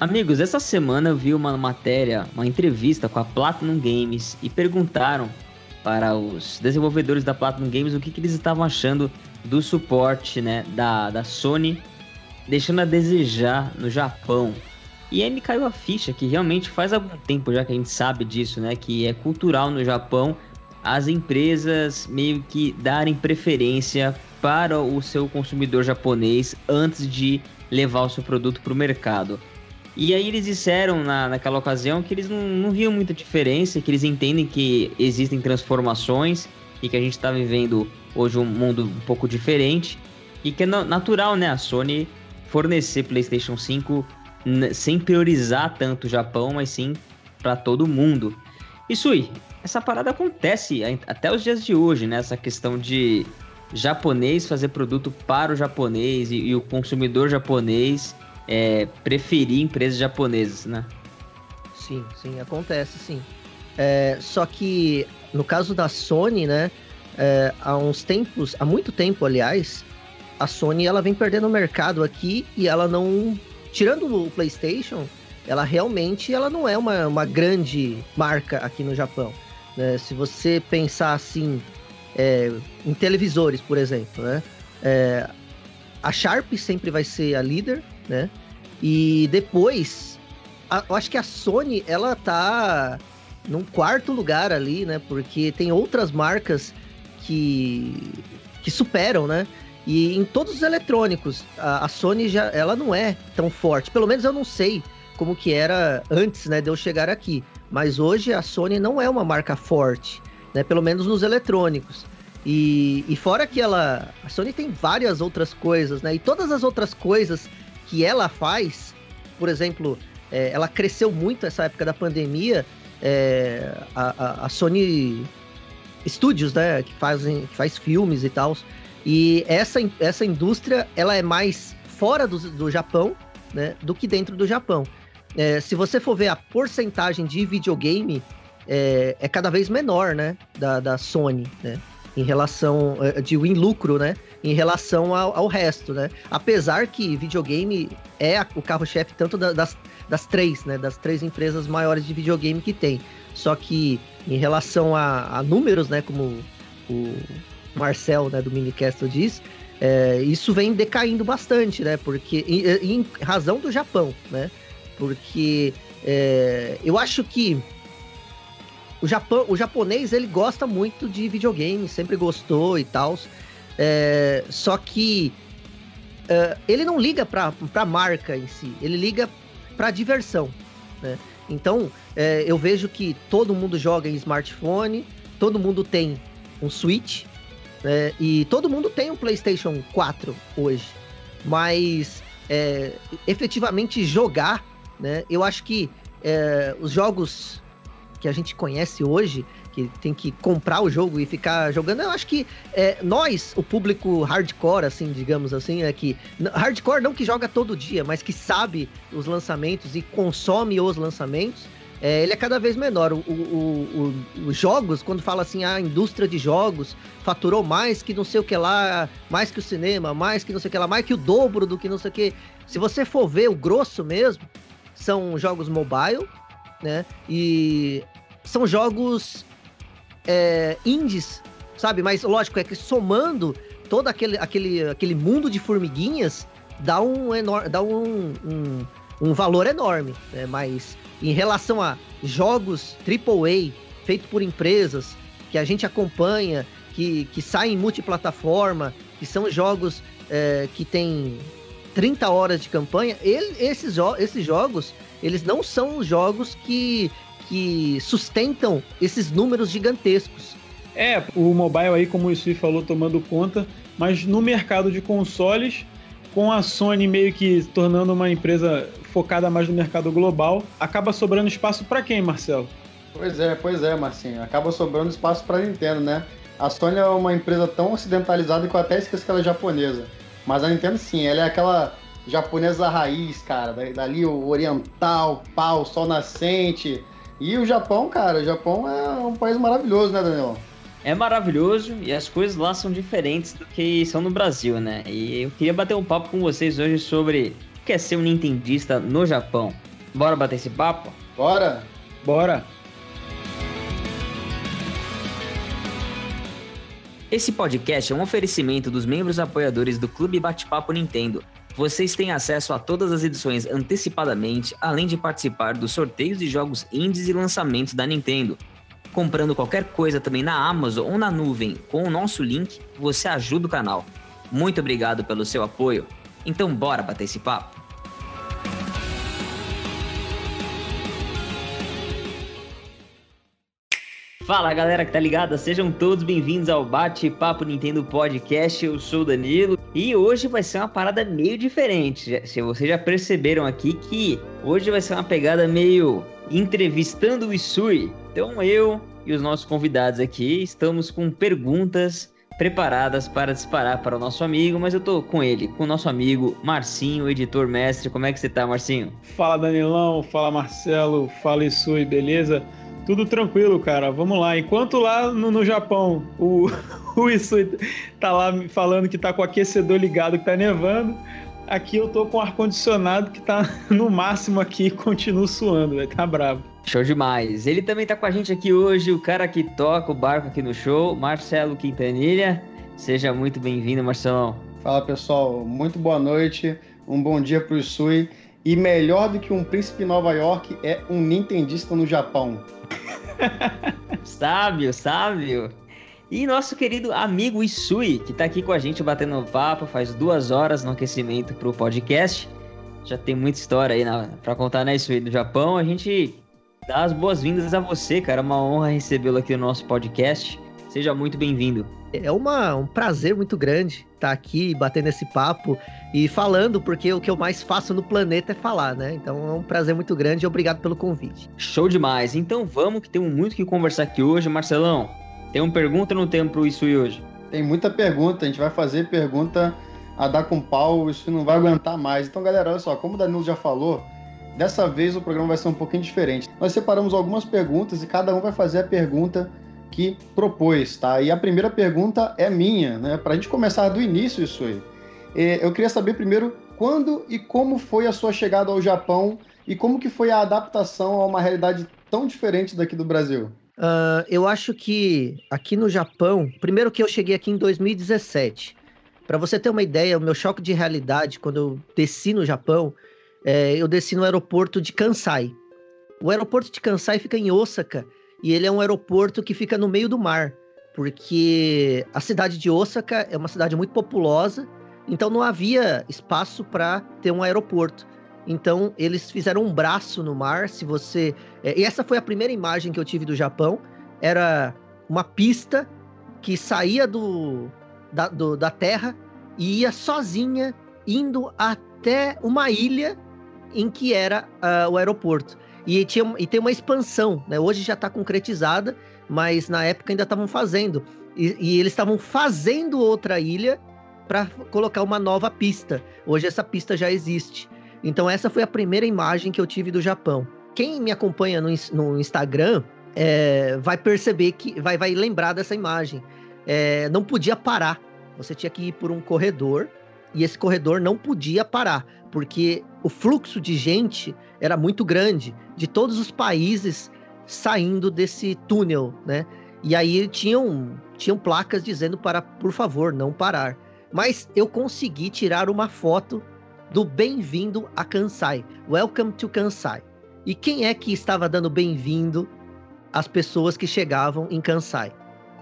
Amigos, essa semana eu vi uma matéria, uma entrevista com a Platinum Games e perguntaram para os desenvolvedores da Platinum Games o que, que eles estavam achando do suporte né, da, da Sony, deixando a desejar no Japão. E aí me caiu a ficha que realmente faz algum tempo já que a gente sabe disso, né? Que é cultural no Japão as empresas meio que darem preferência para o seu consumidor japonês antes de levar o seu produto para o mercado. E aí eles disseram na, naquela ocasião que eles não, não viam muita diferença, que eles entendem que existem transformações e que a gente está vivendo hoje um mundo um pouco diferente e que é natural, né, a Sony fornecer PlayStation 5 sem priorizar tanto o Japão, mas sim para todo mundo. E Sui, essa parada acontece até os dias de hoje, né? Essa questão de japonês fazer produto para o japonês e, e o consumidor japonês é, preferir empresas japonesas, né? Sim, sim, acontece, sim. É, só que no caso da Sony, né? É, há uns tempos, há muito tempo, aliás, a Sony ela vem perdendo o mercado aqui e ela não, tirando o PlayStation, ela realmente ela não é uma, uma grande marca aqui no Japão. Né? Se você pensar assim é, em televisores, por exemplo, né? É, a Sharp sempre vai ser a líder, né? E depois, a, eu acho que a Sony, ela tá num quarto lugar ali, né? Porque tem outras marcas que, que superam, né? E em todos os eletrônicos, a, a, Sony já, ela não é tão forte. Pelo menos eu não sei como que era antes, né, de eu chegar aqui. Mas hoje a Sony não é uma marca forte, né? Pelo menos nos eletrônicos. E, e fora que ela. A Sony tem várias outras coisas, né? E todas as outras coisas que ela faz, por exemplo, é, ela cresceu muito nessa época da pandemia. É, a, a, Sony Studios, né? Que, fazem, que faz filmes e tal. E essa, essa indústria, ela é mais fora do, do Japão, né? Do que dentro do Japão. É, se você for ver a porcentagem de videogame, é, é cada vez menor, né? Da, da Sony, né? em relação eh, de win lucro, né? Em relação ao, ao, resto, né? Apesar que videogame é o carro-chefe tanto da, das, das três, né? Das três empresas maiores de videogame que tem. Só que em relação a, a números, né? Como o Marcel, né? Do Minicastle diz, é, isso vem decaindo bastante, né? Porque em, em razão do Japão, né? Porque é, eu acho que o, Japão, o japonês, ele gosta muito de videogame, sempre gostou e tal. É, só que é, ele não liga pra, pra marca em si, ele liga pra diversão, né? Então, é, eu vejo que todo mundo joga em smartphone, todo mundo tem um Switch, né? e todo mundo tem um PlayStation 4 hoje. Mas, é, efetivamente, jogar, né? Eu acho que é, os jogos que a gente conhece hoje, que tem que comprar o jogo e ficar jogando, eu acho que é, nós, o público hardcore, assim, digamos assim, é que. Hardcore não que joga todo dia, mas que sabe os lançamentos e consome os lançamentos. É, ele é cada vez menor. Os jogos, quando fala assim, a indústria de jogos faturou mais que não sei o que lá, mais que o cinema, mais que não sei o que lá, mais que o dobro do que não sei o que. Se você for ver o grosso mesmo, são jogos mobile, né? E são jogos é, indies, sabe? Mas lógico, é que somando todo aquele, aquele, aquele mundo de formiguinhas, dá um, enorme, dá um, um, um valor enorme. Né? Mas em relação a jogos AAA feitos por empresas que a gente acompanha, que, que saem multiplataforma, que são jogos é, que tem 30 horas de campanha, ele, esses, esses jogos eles não são os jogos que, que sustentam esses números gigantescos. É, o mobile aí, como o Isui falou, tomando conta, mas no mercado de consoles, com a Sony meio que se tornando uma empresa focada mais no mercado global, acaba sobrando espaço para quem, Marcelo? Pois é, pois é, Marcinho. Acaba sobrando espaço para Nintendo, né? A Sony é uma empresa tão ocidentalizada que eu até esqueço que ela é japonesa. Mas a Nintendo sim, ela é aquela japonesa raiz, cara. Dali o oriental, pau, sol nascente. E o Japão, cara, o Japão é um país maravilhoso, né, Daniel? É maravilhoso e as coisas lá são diferentes do que são no Brasil, né? E eu queria bater um papo com vocês hoje sobre que é ser um nintendista no Japão? Bora bater esse papo? Bora! Bora! Esse podcast é um oferecimento dos membros apoiadores do Clube Bate-Papo Nintendo. Vocês têm acesso a todas as edições antecipadamente, além de participar dos sorteios de jogos indies e lançamentos da Nintendo. Comprando qualquer coisa também na Amazon ou na nuvem com o nosso link, você ajuda o canal. Muito obrigado pelo seu apoio. Então bora bater esse papo. Fala galera que tá ligada, sejam todos bem-vindos ao Bate-Papo Nintendo Podcast. Eu sou o Danilo e hoje vai ser uma parada meio diferente. Se vocês já perceberam aqui que hoje vai ser uma pegada meio entrevistando o Isui. Então eu e os nossos convidados aqui estamos com perguntas preparadas para disparar para o nosso amigo, mas eu tô com ele, com o nosso amigo Marcinho, editor mestre. Como é que você tá, Marcinho? Fala Danilão, fala Marcelo, fala Isui, beleza? Tudo tranquilo, cara. Vamos lá. Enquanto lá no, no Japão o, o Isui tá lá falando que tá com o aquecedor ligado, que tá nevando, aqui eu tô com o ar-condicionado que tá no máximo aqui e continuo suando, véio. tá bravo. Show demais. Ele também tá com a gente aqui hoje, o cara que toca o barco aqui no show, Marcelo Quintanilha. Seja muito bem-vindo, Marcelão. Fala pessoal, muito boa noite, um bom dia pro Isui. E melhor do que um príncipe em Nova York é um nintendista no Japão. sábio, sábio. E nosso querido amigo Isui, que tá aqui com a gente batendo papo faz duas horas no aquecimento pro podcast. Já tem muita história aí na, pra contar, né, Isui, do Japão. A gente dá as boas-vindas a você, cara. É uma honra recebê-lo aqui no nosso podcast. Seja muito bem-vindo. É uma, um prazer muito grande estar aqui batendo esse papo e falando, porque o que eu mais faço no planeta é falar, né? Então é um prazer muito grande e obrigado pelo convite. Show demais. Então vamos que temos muito que conversar aqui hoje, Marcelão. Tem uma pergunta ou não tem pro Isui hoje? Tem muita pergunta, a gente vai fazer pergunta a dar com pau, isso não vai aguentar mais. Então, galera, olha só, como o Danilo já falou, dessa vez o programa vai ser um pouquinho diferente. Nós separamos algumas perguntas e cada um vai fazer a pergunta que propôs, tá? E a primeira pergunta é minha, né? Para a gente começar do início isso aí. É, eu queria saber primeiro quando e como foi a sua chegada ao Japão e como que foi a adaptação a uma realidade tão diferente daqui do Brasil. Uh, eu acho que aqui no Japão, primeiro que eu cheguei aqui em 2017. Para você ter uma ideia, o meu choque de realidade quando eu desci no Japão, é, eu desci no aeroporto de Kansai. O aeroporto de Kansai fica em Osaka e ele é um aeroporto que fica no meio do mar, porque a cidade de Osaka é uma cidade muito populosa, então não havia espaço para ter um aeroporto. Então eles fizeram um braço no mar. Se você é, e essa foi a primeira imagem que eu tive do Japão, era uma pista que saía do da, do, da terra e ia sozinha indo até uma ilha em que era uh, o aeroporto. E, tinha, e tem uma expansão, né? Hoje já está concretizada, mas na época ainda estavam fazendo. E, e eles estavam fazendo outra ilha para colocar uma nova pista. Hoje essa pista já existe. Então essa foi a primeira imagem que eu tive do Japão. Quem me acompanha no, no Instagram é, vai perceber que vai, vai lembrar dessa imagem. É, não podia parar. Você tinha que ir por um corredor e esse corredor não podia parar, porque o fluxo de gente era muito grande, de todos os países saindo desse túnel, né? E aí tinham, tinham placas dizendo para, por favor, não parar. Mas eu consegui tirar uma foto do bem-vindo a Kansai. Welcome to Kansai. E quem é que estava dando bem-vindo às pessoas que chegavam em Kansai?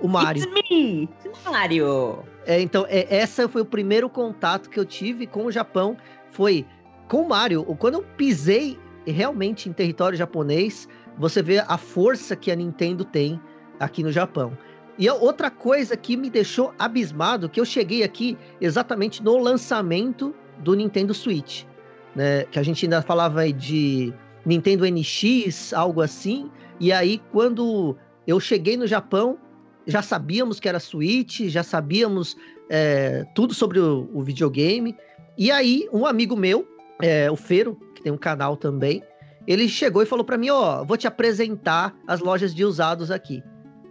O Mario. It's me, Mario. É, então, é, essa foi o primeiro contato que eu tive com o Japão. Foi com o Mario. Quando eu pisei realmente em território japonês, você vê a força que a Nintendo tem aqui no Japão. E outra coisa que me deixou abismado, que eu cheguei aqui exatamente no lançamento do Nintendo Switch, né? Que a gente ainda falava de Nintendo NX, algo assim. E aí, quando eu cheguei no Japão, já sabíamos que era Switch, já sabíamos é, tudo sobre o, o, videogame. E aí, um amigo meu, é, o Feiro, que tem um canal também, ele chegou e falou para mim: Ó, vou te apresentar as lojas de usados aqui.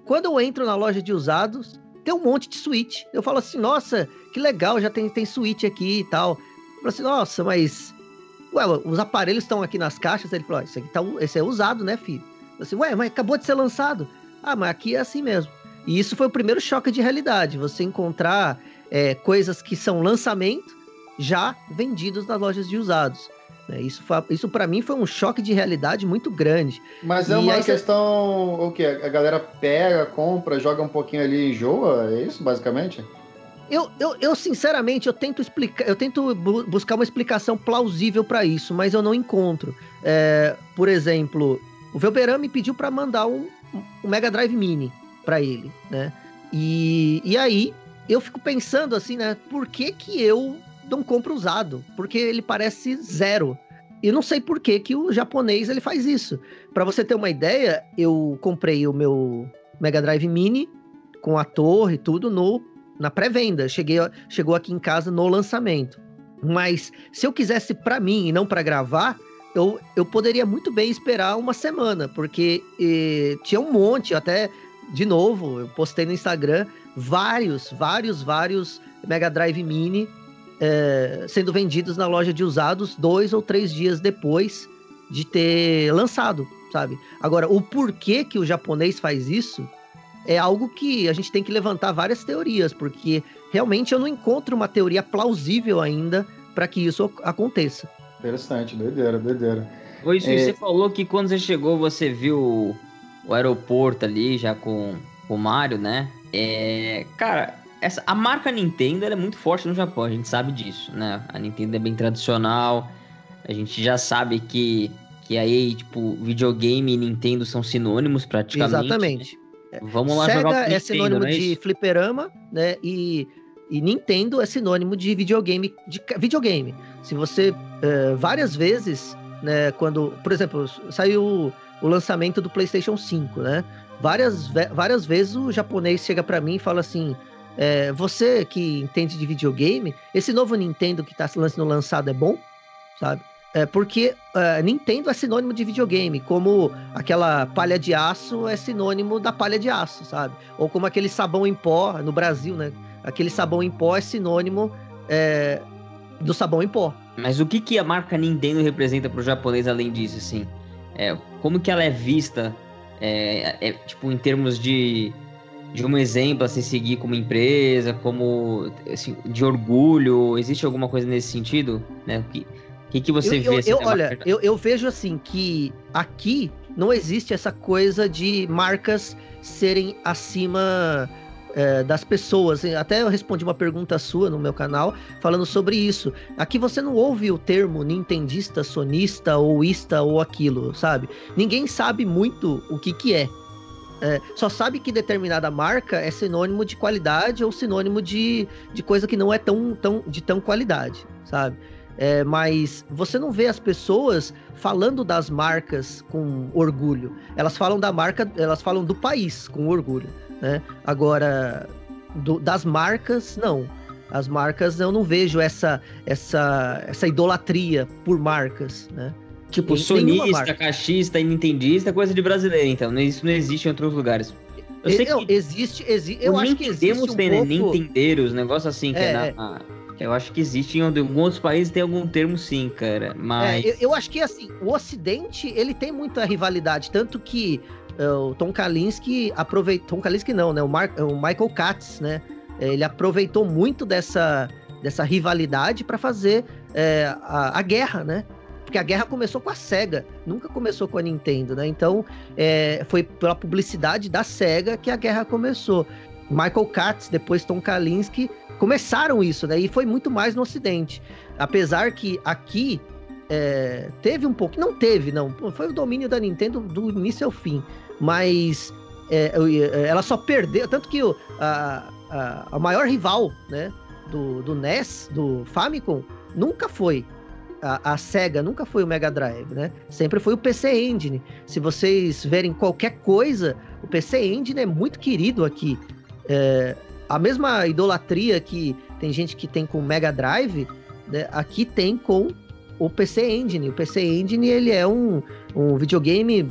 Quando eu entro na loja de usados, tem um monte de Switch. Eu falo assim: Nossa, que legal, já tem, tem Switch aqui e tal. Eu falo assim: Nossa, mas ué, os aparelhos estão aqui nas caixas. Ele falou: Isso aqui tá, esse é usado, né, filho? Eu assim, ué, mas acabou de ser lançado. Ah, mas aqui é assim mesmo. E isso foi o primeiro choque de realidade. Você encontrar é, coisas que são lançamento já vendidos nas lojas de usados. É, isso isso para mim foi um choque de realidade muito grande. Mas é uma questão. Você... O que? A galera pega, compra, joga um pouquinho ali e enjoa? É isso, basicamente? Eu, eu, eu, sinceramente, eu tento explicar, eu tento bu buscar uma explicação plausível para isso, mas eu não encontro. É, por exemplo, o Velberan me pediu para mandar um, um Mega Drive Mini para ele, né? E, e aí eu fico pensando assim, né? Por que que eu não compro usado? Porque ele parece zero. E não sei por que que o japonês ele faz isso. Para você ter uma ideia, eu comprei o meu Mega Drive Mini com a torre e tudo no na pré-venda. Cheguei, chegou aqui em casa no lançamento. Mas se eu quisesse para mim e não para gravar, eu, eu poderia muito bem esperar uma semana, porque eh, tinha um monte, até de novo, eu postei no Instagram vários, vários, vários Mega Drive Mini eh, sendo vendidos na loja de usados dois ou três dias depois de ter lançado, sabe? Agora, o porquê que o japonês faz isso é algo que a gente tem que levantar várias teorias, porque realmente eu não encontro uma teoria plausível ainda para que isso aconteça. Interessante, doideira, doideira. Oi, é... você falou que quando você chegou você viu o aeroporto ali já com, com o Mario, né? É, cara, essa, a marca Nintendo é muito forte no Japão, a gente sabe disso, né? A Nintendo é bem tradicional, a gente já sabe que, que aí, tipo, videogame e Nintendo são sinônimos praticamente. Exatamente. Né? Vamos lá Sega jogar é Nintendo, sinônimo é de fliperama, né? E, e Nintendo é sinônimo de videogame. De videogame. Se você uh, várias vezes, né? Quando, por exemplo, saiu o lançamento do PlayStation 5, né? Várias, várias vezes o japonês chega para mim e fala assim: é, você que entende de videogame, esse novo Nintendo que está sendo lançado é bom, sabe? É porque uh, Nintendo é sinônimo de videogame, como aquela palha de aço é sinônimo da palha de aço, sabe? Ou como aquele sabão em pó, no Brasil, né? Aquele sabão em pó é sinônimo é, do sabão em pó. Mas o que, que a marca Nintendo representa para o japonês além disso, assim? É, como que ela é vista, é, é, tipo, em termos de, de um exemplo a se seguir como empresa, como assim, de orgulho? Existe alguma coisa nesse sentido? Né? Que, que, que você eu, vê? Eu, assim, eu olha, eu, eu vejo assim que aqui não existe essa coisa de marcas serem acima é, das pessoas. Até eu respondi uma pergunta sua no meu canal falando sobre isso. Aqui você não ouve o termo nintendista, sonista ou ista ou aquilo, sabe? Ninguém sabe muito o que que é. É, só sabe que determinada marca é sinônimo de qualidade ou sinônimo de, de coisa que não é tão, tão de tão qualidade, sabe? É, mas você não vê as pessoas falando das marcas com orgulho. Elas falam da marca, elas falam do país com orgulho, né? Agora, do, das marcas, não. As marcas eu não vejo essa essa essa idolatria por marcas, né? Tipo, em, sonista, caixista nintendista é coisa de brasileiro, então. Isso não existe em outros lugares. Eu sei que existe, existe eu acho que existe um tem, né? pouco... né? Nintendeiros, negócio assim, que é, é na, eu acho que existe em alguns países tem algum termo sim, cara. Mas. É, eu, eu, acho que assim, o Ocidente ele tem muita rivalidade, tanto que uh, o Tom Kalinske aproveitou. Tom Kalinske não, né? O, Mar, o Michael Katz, né? Ele aproveitou muito dessa, dessa rivalidade para fazer é, a, a, guerra, né? Porque a guerra começou com a SEGA, nunca começou com a Nintendo, né? Então é, foi pela publicidade da SEGA que a guerra começou. Michael Katz, depois Tom Kalinske, começaram isso, né? E foi muito mais no Ocidente. Apesar que aqui é, teve um pouco. Não teve, não. Foi o domínio da Nintendo do início ao fim. Mas é, é, ela só perdeu. Tanto que o, a, a, a, maior rival né, do, do NES, do Famicom, nunca foi. A, a, SEGA nunca foi o Mega Drive, né? Sempre foi o PC Engine. Se vocês verem qualquer coisa, o PC Engine é muito querido aqui. É, a mesma idolatria que tem gente que tem com o Mega Drive, né, aqui tem com o PC Engine. O PC Engine ele é um, um videogame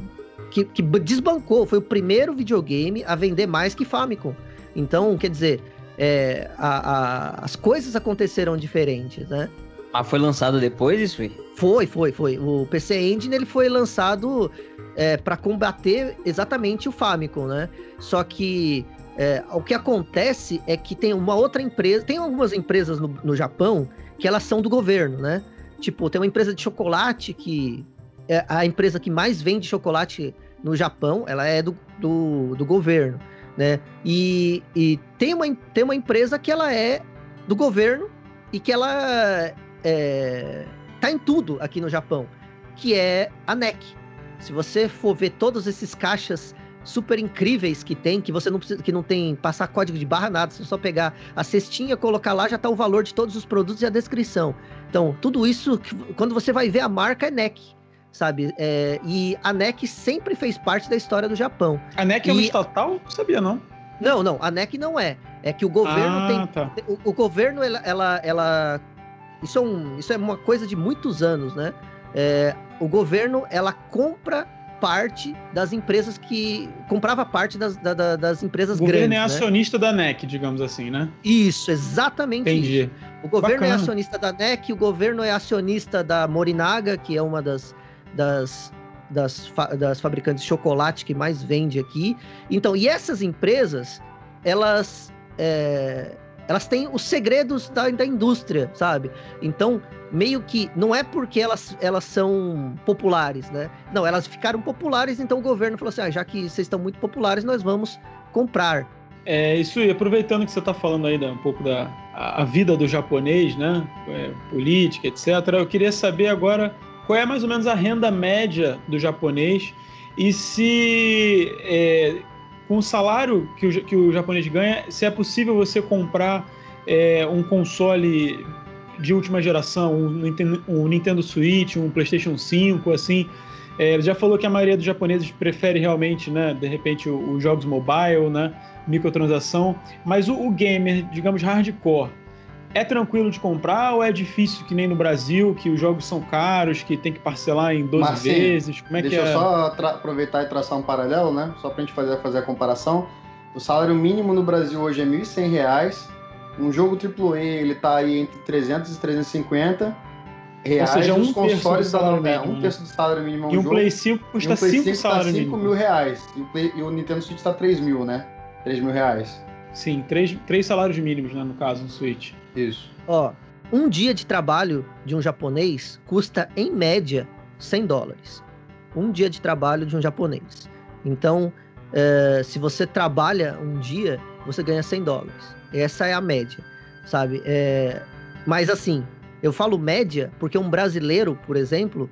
que, que desbancou, foi o primeiro videogame a vender mais que Famicom. Então, quer dizer, é, a, a, as coisas aconteceram diferentes, né? Ah, foi lançado depois isso aí? Foi, foi, foi. O PC Engine ele foi lançado é, para combater exatamente o Famicom, né? Só que é, o que acontece é que tem uma outra empresa, tem algumas empresas no, no Japão que elas são do governo, né? Tipo, tem uma empresa de chocolate que é a empresa que mais vende chocolate no Japão, ela é do, do, do governo, né? E, e tem, uma, tem uma empresa que ela é do governo e que ela é, tá em tudo aqui no Japão, que é a NEC. Se você for ver todos esses caixas super incríveis que tem, que você não precisa, que não tem passar código de barra nada, você só pegar a cestinha, colocar lá, já tá o valor de todos os produtos e a descrição. Então, tudo isso, quando você vai ver a marca é NEC, sabe? É, e a NEC sempre fez parte da história do Japão. A NEC e... é uma estatal? Não sabia, não. Não, não, a NEC não é. É que o governo ah, tem. Tá. O, o, governo, ela, ela, ela isso é, um, isso é uma coisa de muitos anos, né? É, o governo, ela compra parte das empresas que... Comprava parte das, da, das empresas grandes, O governo grandes, é né? acionista da NEC, digamos assim, né? Isso, exatamente Entendi. Isso. O governo é Bacana. é acionista da NEC, o governo é acionista da Morinaga, que é uma das... das das, das fabricantes de chocolate que mais vende aqui. Então, e essas empresas, elas é, elas têm os segredos da, da indústria, sabe? Então, meio que não é porque elas, elas são populares, né? Não, elas ficaram populares, então o governo falou assim: ah, já que vocês estão muito populares, nós vamos comprar. É, isso e aproveitando que você está falando aí da, um pouco da a, a, vida do japonês, né? É, política, etc. Eu queria saber agora qual é mais ou menos a renda média do japonês e se é, com o salário que o, que o japonês ganha, se é possível você comprar é, um console de última geração, um Nintendo, um Nintendo Switch, um PlayStation 5, assim. É, já falou que a maioria dos japoneses prefere realmente, né, de repente, os jogos mobile, né, microtransação. Mas o, o gamer, digamos, hardcore, é tranquilo de comprar ou é difícil que nem no Brasil, que os jogos são caros, que tem que parcelar em 12 Marcinho, vezes? Como é deixa que é? eu só aproveitar e traçar um paralelo, né? Só pra gente fazer, fazer a comparação. O salário mínimo no Brasil hoje é R$ 1.100. Um jogo AAA, ele tá aí entre 300 e 350 reais. Ou seja, um consoles do salário mínimo. Um terço do salário mínimo é um E um Play 5 custa 5 tá salários mínimos. 5 mil reais. E o, Play, e o Nintendo Switch tá 3 mil, né? 3 mil reais. Sim, três, três salários mínimos, né, no caso, no Switch. Isso. Ó, um dia de trabalho de um japonês custa, em média, 100 dólares. Um dia de trabalho de um japonês. Então, é, se você trabalha um dia, você ganha 100 dólares. Essa é a média, sabe? É, mas assim, eu falo média porque um brasileiro, por exemplo,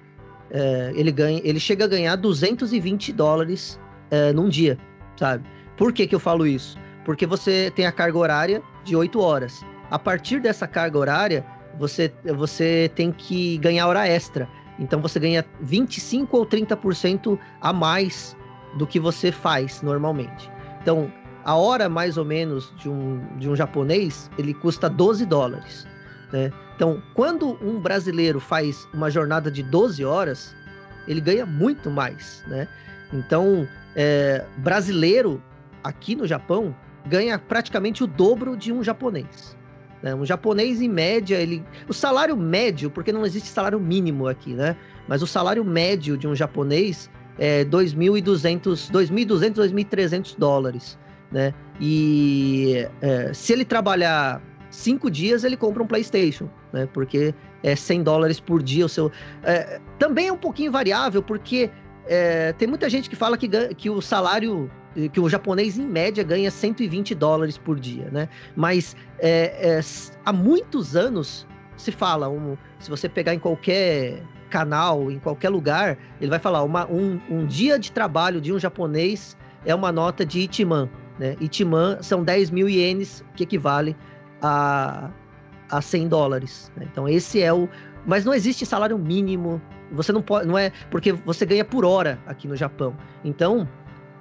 é, ele ganha, ele chega a ganhar 220 dólares é, num dia, sabe? Por que, que eu falo isso? Porque você tem a carga horária de 8 horas. A partir dessa carga horária, você, você tem que ganhar hora extra. Então você ganha 25 ou 30% a mais do que você faz normalmente. Então, a hora mais ou menos de um, de um japonês, ele custa 12 dólares. Né? Então, quando um brasileiro faz uma jornada de 12 horas, ele ganha muito mais. Né? Então, é, brasileiro aqui no Japão ganha praticamente o dobro de um japonês. Né? Um japonês, em média, ele. O salário médio, porque não existe salário mínimo aqui, né? Mas o salário médio de um japonês é 2.200, 2.200, 2.300 dólares, né? E é, se ele trabalhar cinco dias, ele compra um PlayStation, né? Porque é 100 dólares por dia o seu. É, também é um pouquinho variável, porque é, tem muita gente que fala que, que o salário que o japonês em média ganha 120 dólares por dia, né? Mas é, é, há muitos anos se fala, um, se você pegar em qualquer canal, em qualquer lugar, ele vai falar uma, um, um dia de trabalho de um japonês é uma nota de Itiman, né? Itiman são 10 mil ienes, que equivale a, a 100 dólares. Né? Então esse é o, mas não existe salário mínimo. Você não pode, não é porque você ganha por hora aqui no Japão. Então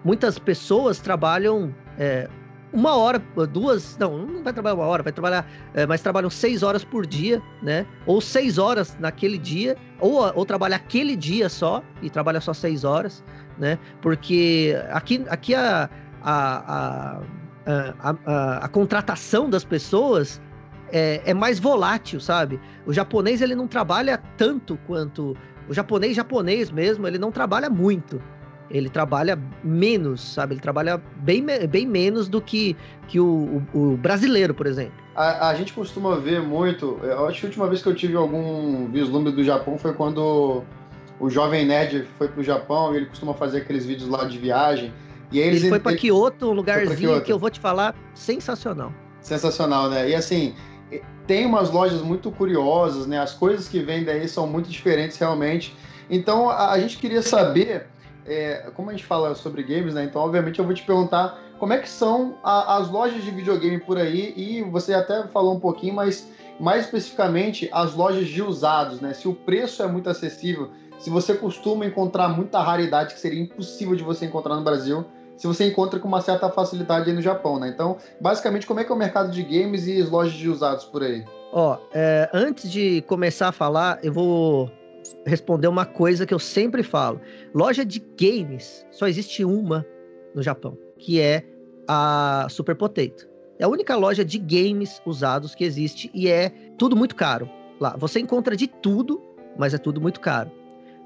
muitas pessoas trabalham é, uma hora, duas, não, não vai trabalhar uma hora, vai trabalhar, é, mas trabalham seis horas por dia, né? Ou seis horas naquele dia, ou, ou trabalha aquele dia só e trabalha só seis horas, né? Porque aqui, aqui a, a, a, a, a, contratação das pessoas é, é mais volátil, sabe? O japonês ele não trabalha tanto quanto o japonês japonês mesmo, ele não trabalha muito. Ele trabalha menos, sabe? Ele trabalha bem, bem menos do que, que o, o, o brasileiro, por exemplo. A, a, gente costuma ver muito. Eu acho que a última vez que eu tive algum vislumbre do Japão foi quando o Jovem Nerd foi pro Japão e ele costuma fazer aqueles vídeos lá de viagem. E ele foi para Kyoto, um lugarzinho que eu vou te falar sensacional. Sensacional, né? E assim, tem umas lojas muito curiosas, né? As coisas que vendem aí são muito diferentes realmente. Então a, a gente queria saber, é, como a gente fala sobre games, né? Então obviamente eu vou te perguntar como é que são a, as lojas de videogame por aí e você até falou um pouquinho, mas mais especificamente as lojas de usados, né? Se o preço é muito acessível, se você costuma encontrar muita raridade que seria impossível de você encontrar no Brasil se você encontra com uma certa facilidade aí no Japão, né? Então, basicamente, como é que é o mercado de games e as lojas de usados por aí? Ó, é, antes de começar a falar, eu vou responder uma coisa que eu sempre falo. Loja de games só existe uma no Japão, que é a Super Potato. É a única loja de games usados que existe e é tudo muito caro. Lá, você encontra de tudo, mas é tudo muito caro.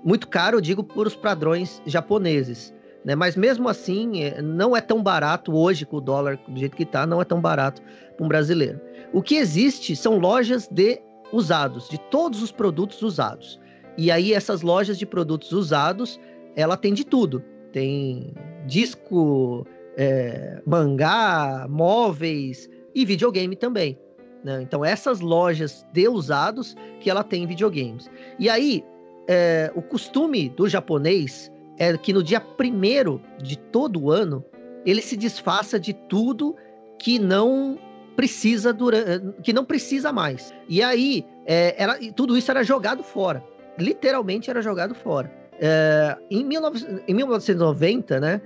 Muito caro, eu digo, por os padrões japoneses. Né? Mas mesmo assim, é, não é tão barato hoje, com o dólar do jeito que está, não é tão barato para um brasileiro. O que existe são lojas de usados, de todos os produtos usados. E aí essas lojas de produtos usados, ela tem de tudo. Tem disco, é, mangá, móveis e videogame também. Né? Então essas lojas de usados que ela tem videogames. E aí é, o costume do japonês é que no dia primeiro de todo ano ele se desfaça de tudo que não precisa durante, que não precisa mais. E aí é, era, tudo isso era jogado fora, literalmente era jogado fora. É, em, 19, em 1990, né,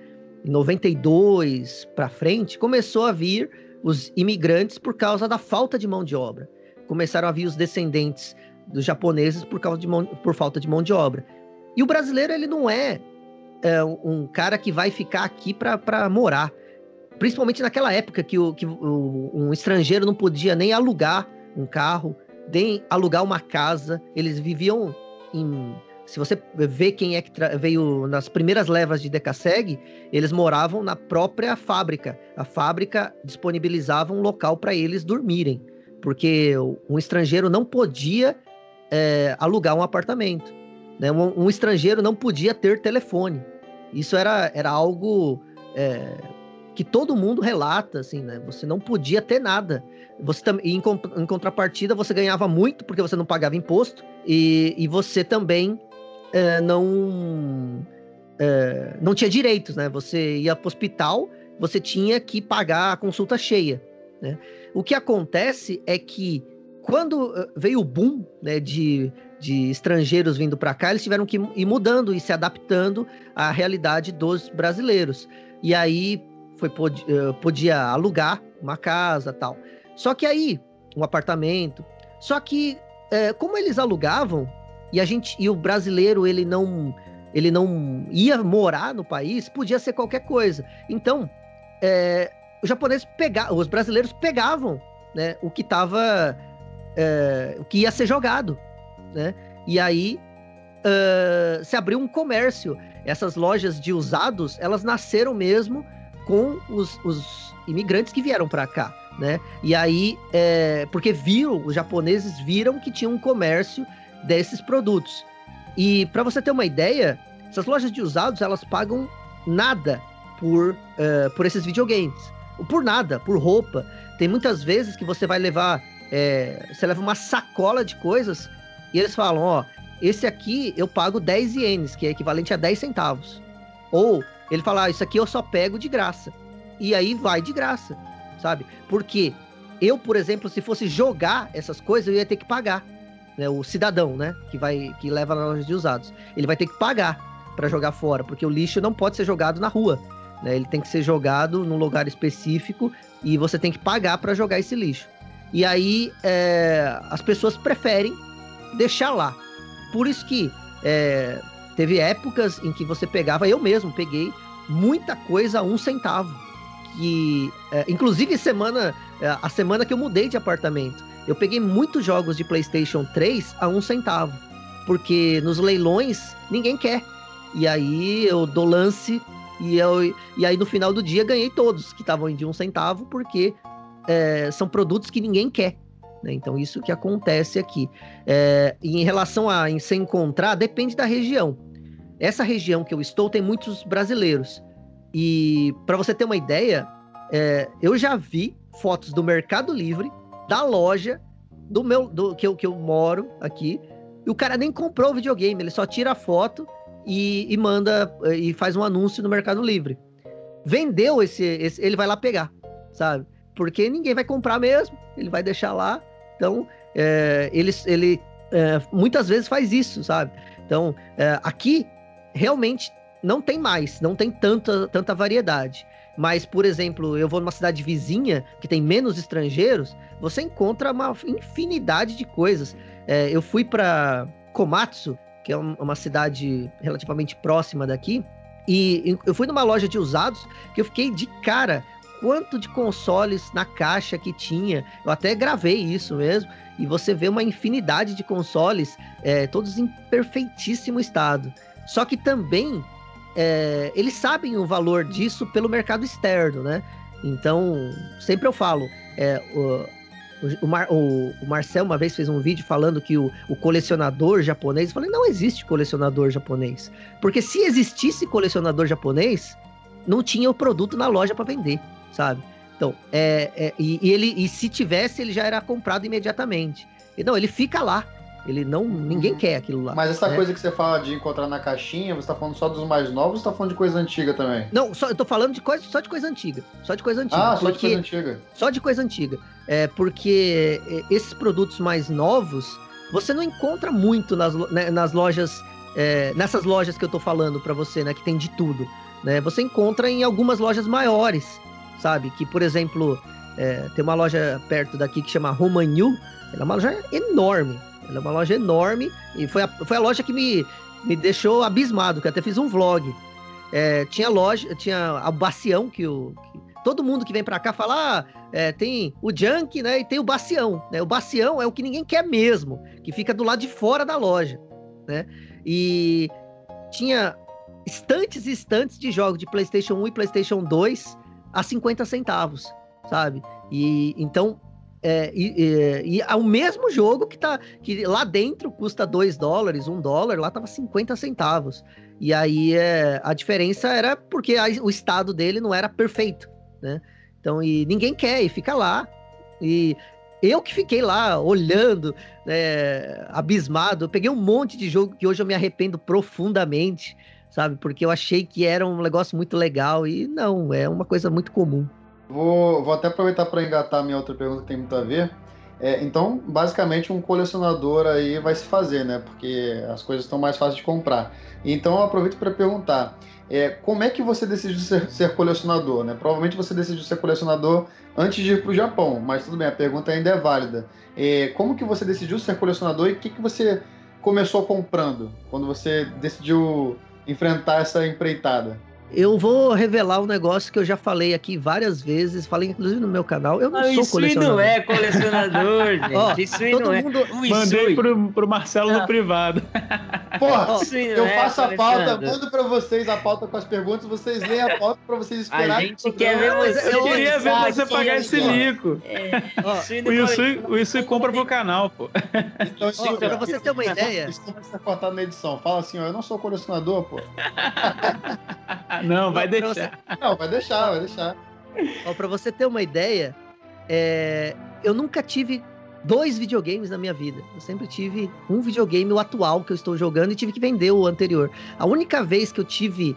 em 92 para frente, começou a vir os imigrantes por causa da falta de mão de obra. Começaram a vir os descendentes dos japoneses por causa de mão, por falta de mão de obra. E o brasileiro ele não é é, um cara que vai ficar aqui para morar. Principalmente naquela época que, o, que o, um estrangeiro não podia nem alugar um carro, nem alugar uma casa. Eles viviam em. Se você vê quem é que veio nas primeiras levas de Decaseg, eles moravam na própria fábrica. A fábrica disponibilizava um local para eles dormirem, porque um estrangeiro não podia é, alugar um apartamento. Né? Um, um, estrangeiro não podia ter telefone. Isso era, era algo é, que todo mundo relata, assim, né? Você não podia ter nada. Você em, em contrapartida, você ganhava muito porque você não pagava imposto e, e você também é, não é, não tinha direitos, né? Você ia para o hospital, você tinha que pagar a consulta cheia. Né? O que acontece é que quando eh, veio o boom né, de, de estrangeiros vindo para cá, eles tiveram que ir mudando e se adaptando à realidade dos brasileiros. E aí foi podia, eh, podia alugar uma casa tal. Só que aí, um apartamento. Só que, é, como eles alugavam, e a gente e o brasileiro ele não ele não ia morar no país, podia ser qualquer coisa. Então, é, os japoneses pegavam, os brasileiros pegavam né, o que estava é, o que ia ser jogado, né? E aí uh, se abriu um comércio. Essas lojas de usados, elas nasceram mesmo com os, os imigrantes que vieram para cá, né? E aí, é, porque viram, os japoneses viram que tinha um comércio desses produtos. E para você ter uma ideia, essas lojas de usados, elas pagam nada por, uh, por esses videogames. Por nada, por roupa. Tem muitas vezes que você vai levar é, você leva uma sacola de coisas e eles falam, ó, esse aqui eu pago 10 ienes, que é equivalente a 10 centavos. Ou ele fala, ah, isso aqui eu só pego de graça. E aí vai de graça, sabe? Porque eu, por exemplo, se fosse jogar essas coisas, eu ia ter que pagar. Né? O cidadão, né? Que vai que leva na loja de usados. Ele vai ter que pagar para jogar fora, porque o lixo não pode ser jogado na rua. Né? Ele tem que ser jogado num lugar específico e você tem que pagar para jogar esse lixo. E aí é, as pessoas preferem deixar lá. Por isso que é, teve épocas em que você pegava, eu mesmo peguei muita coisa a um centavo. Que, é, inclusive semana, é, a semana que eu mudei de apartamento, Eu peguei muitos jogos de PlayStation 3 a um centavo, porque nos leilões ninguém quer. E aí eu dou lance e, eu, e aí no final do dia ganhei todos que estavam de um centavo, porque é, são produtos que ninguém quer. Né? Então, isso que acontece aqui. É, em relação a em se encontrar, depende da região. Essa região que eu estou tem muitos brasileiros. E para você ter uma ideia, é, eu já vi fotos do Mercado Livre, da loja do meu do que eu, que eu moro aqui, e o cara nem comprou o videogame, ele só tira a foto e, e manda e faz um anúncio no Mercado Livre. Vendeu esse, esse, ele vai lá pegar, sabe? Porque ninguém vai comprar mesmo, ele vai deixar lá. Então, é, ele, ele é, muitas vezes faz isso, sabe? Então, é, aqui realmente não tem mais, não tem tanta, tanta variedade. Mas, por exemplo, eu vou numa cidade vizinha que tem menos estrangeiros, você encontra uma infinidade de coisas. É, eu fui para Komatsu, que é uma cidade relativamente próxima daqui, e eu fui numa loja de usados que eu fiquei de cara quanto de consoles na caixa que tinha. Eu até gravei isso mesmo. E você vê uma infinidade de consoles, é, todos em perfeitíssimo estado. Só que também é, eles sabem o valor disso pelo mercado externo, né? Então, sempre eu falo, é, o, o, Mar, o, o, Marcel uma vez fez um vídeo falando que o, o colecionador japonês, eu falei, não existe colecionador japonês. Porque se existisse colecionador japonês, não tinha o produto na loja para vender, sabe? Então, é, é e, e, ele, e se tivesse, ele já era comprado imediatamente. E não, ele fica lá. Ele não. Ninguém quer aquilo lá. Mas essa né? coisa que você fala de encontrar na caixinha, você tá falando só dos mais novos ou você tá falando de coisa antiga também? Não, só, eu tô falando de coisa, só de coisa antiga. Só de coisa antiga. Ah, só de coisa antiga. Só de coisa antiga. É, porque é, esses produtos mais novos, você não encontra muito nas, né, nas lojas. É, nessas lojas que eu tô falando para você, né? Que tem de tudo. Né? Você encontra em algumas lojas maiores, sabe? Que, por exemplo, é, tem uma loja perto daqui que chama Romanil. Ela é uma loja enorme ela é uma loja enorme e foi a, foi a loja que me, me deixou abismado, que até fiz um vlog. É, tinha loja, tinha a Bacião, que, o, que todo mundo que vem para cá fala, ah, é, tem o Junk, né, e tem o Bacião, né? O Bacião é o que ninguém quer mesmo, que fica do lado de fora da loja, né? E tinha estantes e estantes de jogos de PlayStation 1 e PlayStation 2 a 50 centavos, sabe? E então é, e, e, e é o mesmo jogo que tá. Que lá dentro custa 2 dólares, 1 um dólar, lá tava 50 centavos. E aí é, a diferença era porque a, o estado dele não era perfeito, né? Então, e ninguém quer, e fica lá. E eu que fiquei lá olhando, né, abismado. Eu peguei um monte de jogo que hoje eu me arrependo profundamente, sabe? Porque eu achei que era um negócio muito legal e não, é uma coisa muito comum. Vou, vou até aproveitar para engatar minha outra pergunta que tem muito a ver. É, então, basicamente, um colecionador aí vai se fazer, né? Porque as coisas estão mais fáceis de comprar. Então, eu aproveito para perguntar: é, como é que você decidiu ser, ser, colecionador? Né? Provavelmente você decidiu ser colecionador antes de ir para o Japão, mas tudo bem, a pergunta ainda é válida. É, como que você decidiu ser colecionador e o que, que você começou comprando quando você decidiu enfrentar essa empreitada? Eu vou revelar um negócio que eu já falei aqui várias vezes, falei inclusive no meu canal. Eu não, não sou isso colecionador. não é colecionador, gente. Ó, isso não é. Mundo... Mandei pro, pro Marcelo não. no privado. Porra, eu é faço a pauta, mando pra vocês a pauta com as perguntas, vocês leem a pauta pra vocês esperarem. A gente quer ver você. Eu queria ver você pagar esse mico. É. o Yusui, o Yusui compra pro canal, pô. Então, ó, pra você ter uma ideia. Isso vai ser cortado na edição. Fala assim, ó, eu não sou colecionador, pô. Não, vai deixar. Você... Não, vai deixar, vai deixar. Ó, pra você ter uma ideia, é... eu nunca tive dois videogames na minha vida. Eu sempre tive um videogame, o atual que eu estou jogando, e tive que vender o anterior. A única vez que eu tive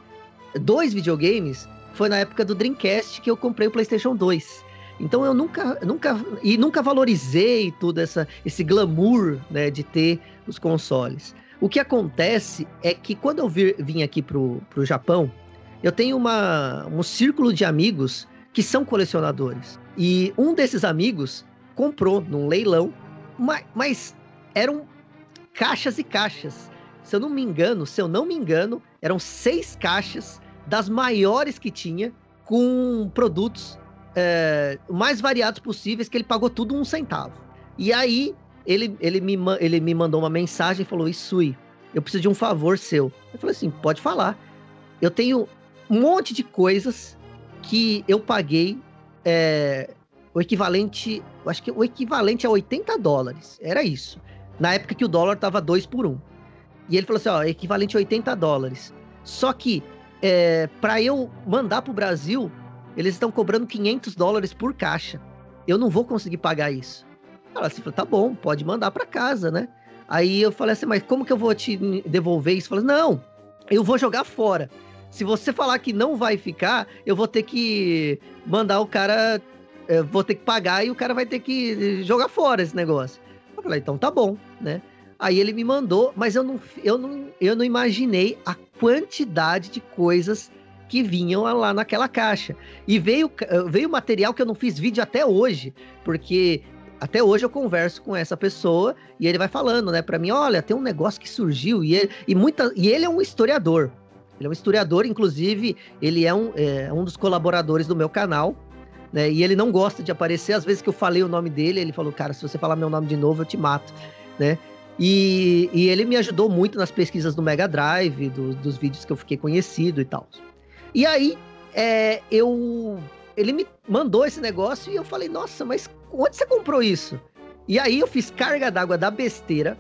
dois videogames foi na época do Dreamcast que eu comprei o PlayStation 2. Então eu nunca, nunca e nunca valorizei todo essa, esse glamour né, de ter os consoles. O que acontece é que quando eu vir, vim aqui pro, pro Japão, eu tenho uma, um círculo de amigos que são colecionadores. E um desses amigos comprou num leilão, mas, mas eram caixas e caixas. Se eu não me engano, se eu não me engano, eram seis caixas das maiores que tinha, com produtos é, mais variados possíveis, que ele pagou tudo um centavo. E aí, ele, ele, me, ele me mandou uma mensagem e falou: Isui, eu preciso de um favor seu. Eu falei assim: pode falar. Eu tenho um monte de coisas que eu paguei é, o equivalente, acho que o equivalente a 80 dólares. Era isso. Na época que o dólar tava 2 por 1. Um. E ele falou assim: ó, equivalente a 80 dólares. Só que, é, para eu mandar pro Brasil, eles estão cobrando 500 dólares por caixa. Eu não vou conseguir pagar isso. Ela assim, falou, tá bom, pode mandar para casa, né? Aí eu falei assim, mas como que eu vou te devolver isso? Falei, não, eu vou jogar fora. Se você falar que não vai ficar, eu vou ter que mandar o cara, é, vou ter que pagar e o cara vai ter que jogar fora esse negócio. Eu falei, então tá bom, né? Aí ele me mandou, mas eu não, eu não, eu não imaginei a quantidade de coisas que vinham lá naquela caixa. E veio, veio material que eu não fiz vídeo até hoje, porque até hoje eu converso com essa pessoa e ele vai falando, né, para mim, olha, tem um negócio que surgiu e ele, e muita e ele é um historiador. Ele é um historiador, inclusive, ele é um, é um dos colaboradores do meu canal, né? E ele não gosta de aparecer. Às vezes que eu falei o nome dele, ele falou, cara, se você falar meu nome de novo, eu te mato, né? E, e ele me ajudou muito nas pesquisas do Mega Drive, do, dos vídeos que eu fiquei conhecido e tal. E aí, é, eu ele me mandou esse negócio e eu falei, nossa, mas onde você comprou isso? E aí eu fiz carga d'água da besteira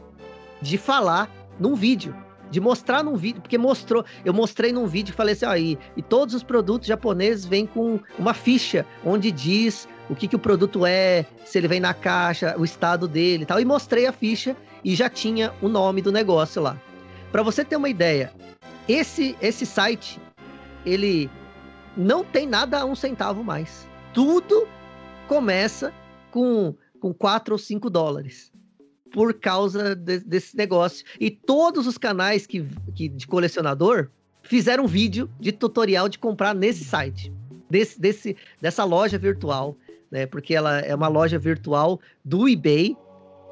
de falar num vídeo, de mostrar num vídeo, porque mostrou, eu mostrei num vídeo e falei assim, ó, e, e todos os produtos japoneses vêm com uma ficha onde diz o que, que o produto é, se ele vem na caixa, o estado dele e tal, e mostrei a ficha e já tinha o nome do negócio lá. Para você ter uma ideia, esse esse site ele não tem nada a um centavo mais. Tudo começa com, com 4 ou 5 dólares por causa de, desse negócio. E todos os canais que, que, de colecionador fizeram vídeo de tutorial de comprar nesse site, desse, desse, dessa loja virtual, né? Porque ela é uma loja virtual do eBay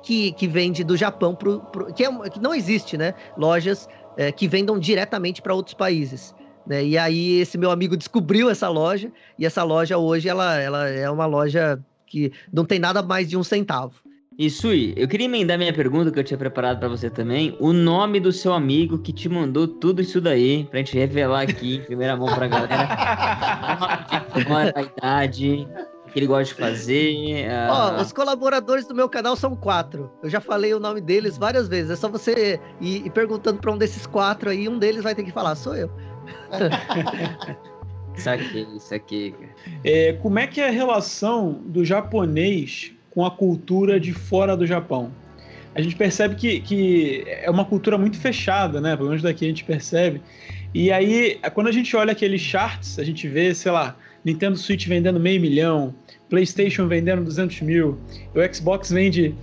que, que vende do Japão pro que, é, que não existe, né? Lojas é, que vendam diretamente para outros países. Né? E aí esse meu amigo descobriu essa loja e essa loja hoje ela, ela é uma loja que não tem nada mais de um centavo. E Sui, eu queria emendar minha pergunta que eu tinha preparado para você também. O nome do seu amigo que te mandou tudo isso daí, pra gente revelar aqui em primeira mão pra galera. a idade, o que ele gosta de fazer. Ó, oh, os colaboradores do meu canal são quatro. Eu já falei o nome deles várias vezes. É só você ir, ir perguntando pra um desses quatro aí, um deles vai ter que falar, sou eu. isso aqui, isso aqui. É, como é que é a relação do japonês com a cultura de fora do Japão? A gente percebe que, que é uma cultura muito fechada, né? Pelo menos daqui a gente percebe. E aí, quando a gente olha aqueles charts, a gente vê, sei lá, Nintendo Switch vendendo meio milhão, PlayStation vendendo 200 mil, o Xbox vende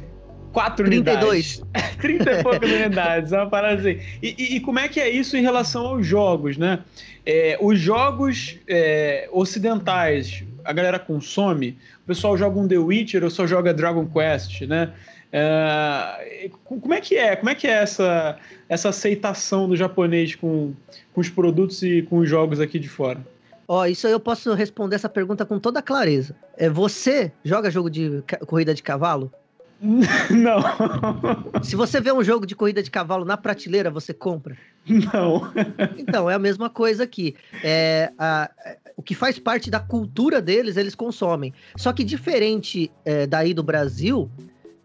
4 32. unidades. 30 e poucas unidades, uma parada assim. E, e, e, como é que é isso em relação aos jogos, né? É, os jogos é, ocidentais, a galera consome, o pessoal joga um The Witcher ou só joga Dragon Quest, né? É, como é que é? Como é que é essa, essa aceitação do japonês com, com os produtos e com os jogos aqui de fora? Ó, isso aí eu posso responder essa pergunta com toda clareza. É, você joga jogo de corrida de cavalo? Não. Se você vê um jogo de corrida de cavalo na prateleira, você compra? Não. Então, é a mesma coisa aqui. É, a, o que faz parte da cultura deles, eles consomem. Só que diferente é, daí do Brasil,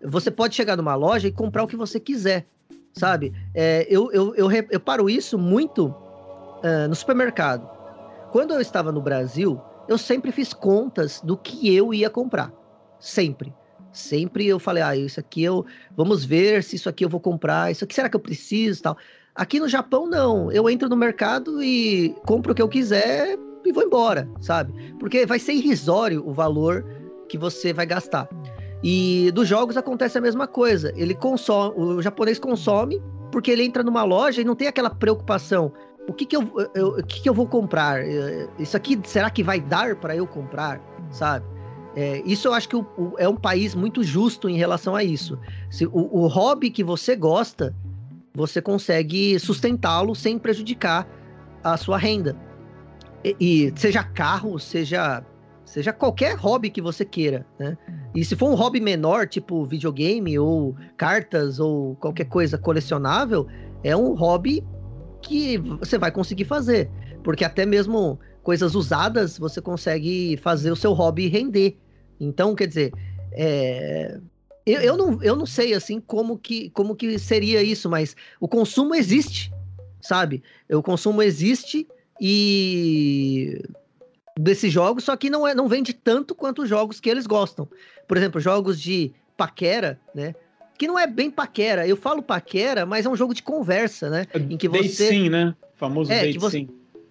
você pode chegar numa loja e comprar o que você quiser, sabe? É, eu, eu, eu, eu, paro isso muito é, no supermercado. Quando eu estava no Brasil, eu sempre fiz contas do que eu ia comprar. Sempre. Sempre eu falei, ah, isso aqui eu. Vamos ver se isso aqui eu vou comprar, isso aqui será que eu preciso tal. Aqui no Japão, não. Eu entro no mercado e compro o que eu quiser e vou embora, sabe? Porque vai ser irrisório o valor que você vai gastar. E dos jogos acontece a mesma coisa. Ele consome, o japonês consome porque ele entra numa loja e não tem aquela preocupação. O que que eu, eu o que que eu vou comprar? Isso aqui será que vai dar para eu comprar, sabe? É, isso eu acho que o, o, é um país muito justo em relação a isso. Se, o, o hobby que você gosta, você consegue sustentá-lo sem prejudicar a sua renda. E, seja carro, seja Seja qualquer hobby que você queira, né? E se for um hobby menor, tipo videogame ou cartas ou qualquer coisa colecionável, é um hobby que você vai conseguir fazer. Porque até mesmo coisas usadas você consegue fazer o seu hobby render. Então, quer dizer, é... eu, eu, não, eu não sei assim como que, como que seria isso, mas o consumo existe, sabe? O consumo existe e desses jogos, só que não, é, não vende tanto quanto os jogos que eles gostam. Por exemplo, jogos de paquera, né? Que não é bem paquera. Eu falo paquera, mas é um jogo de conversa, né? É em que você... sim, né? O famoso é, date você... sim.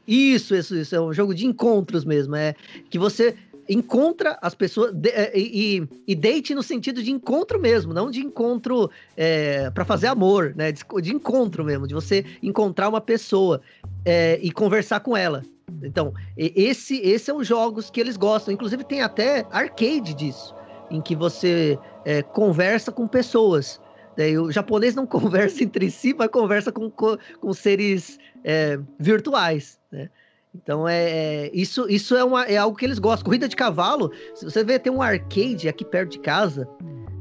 Isso, isso, isso. É um jogo de encontros mesmo. É que você encontra as pessoas de, é, e, e, date no sentido de encontro mesmo, não de encontro é, para fazer amor, né? De, de, encontro mesmo, de você encontrar uma pessoa é, e conversar com ela. Então, esse, esse são os jogos que eles gostam. Inclusive, tem até arcade disso, em que você é, conversa com pessoas. Daí, o japonês não conversa entre si, mas conversa com, com, seres é, virtuais, né? Então é, é, isso, isso é, uma, é algo que eles gostam. Corrida de cavalo, você vê, tem um arcade aqui perto de casa,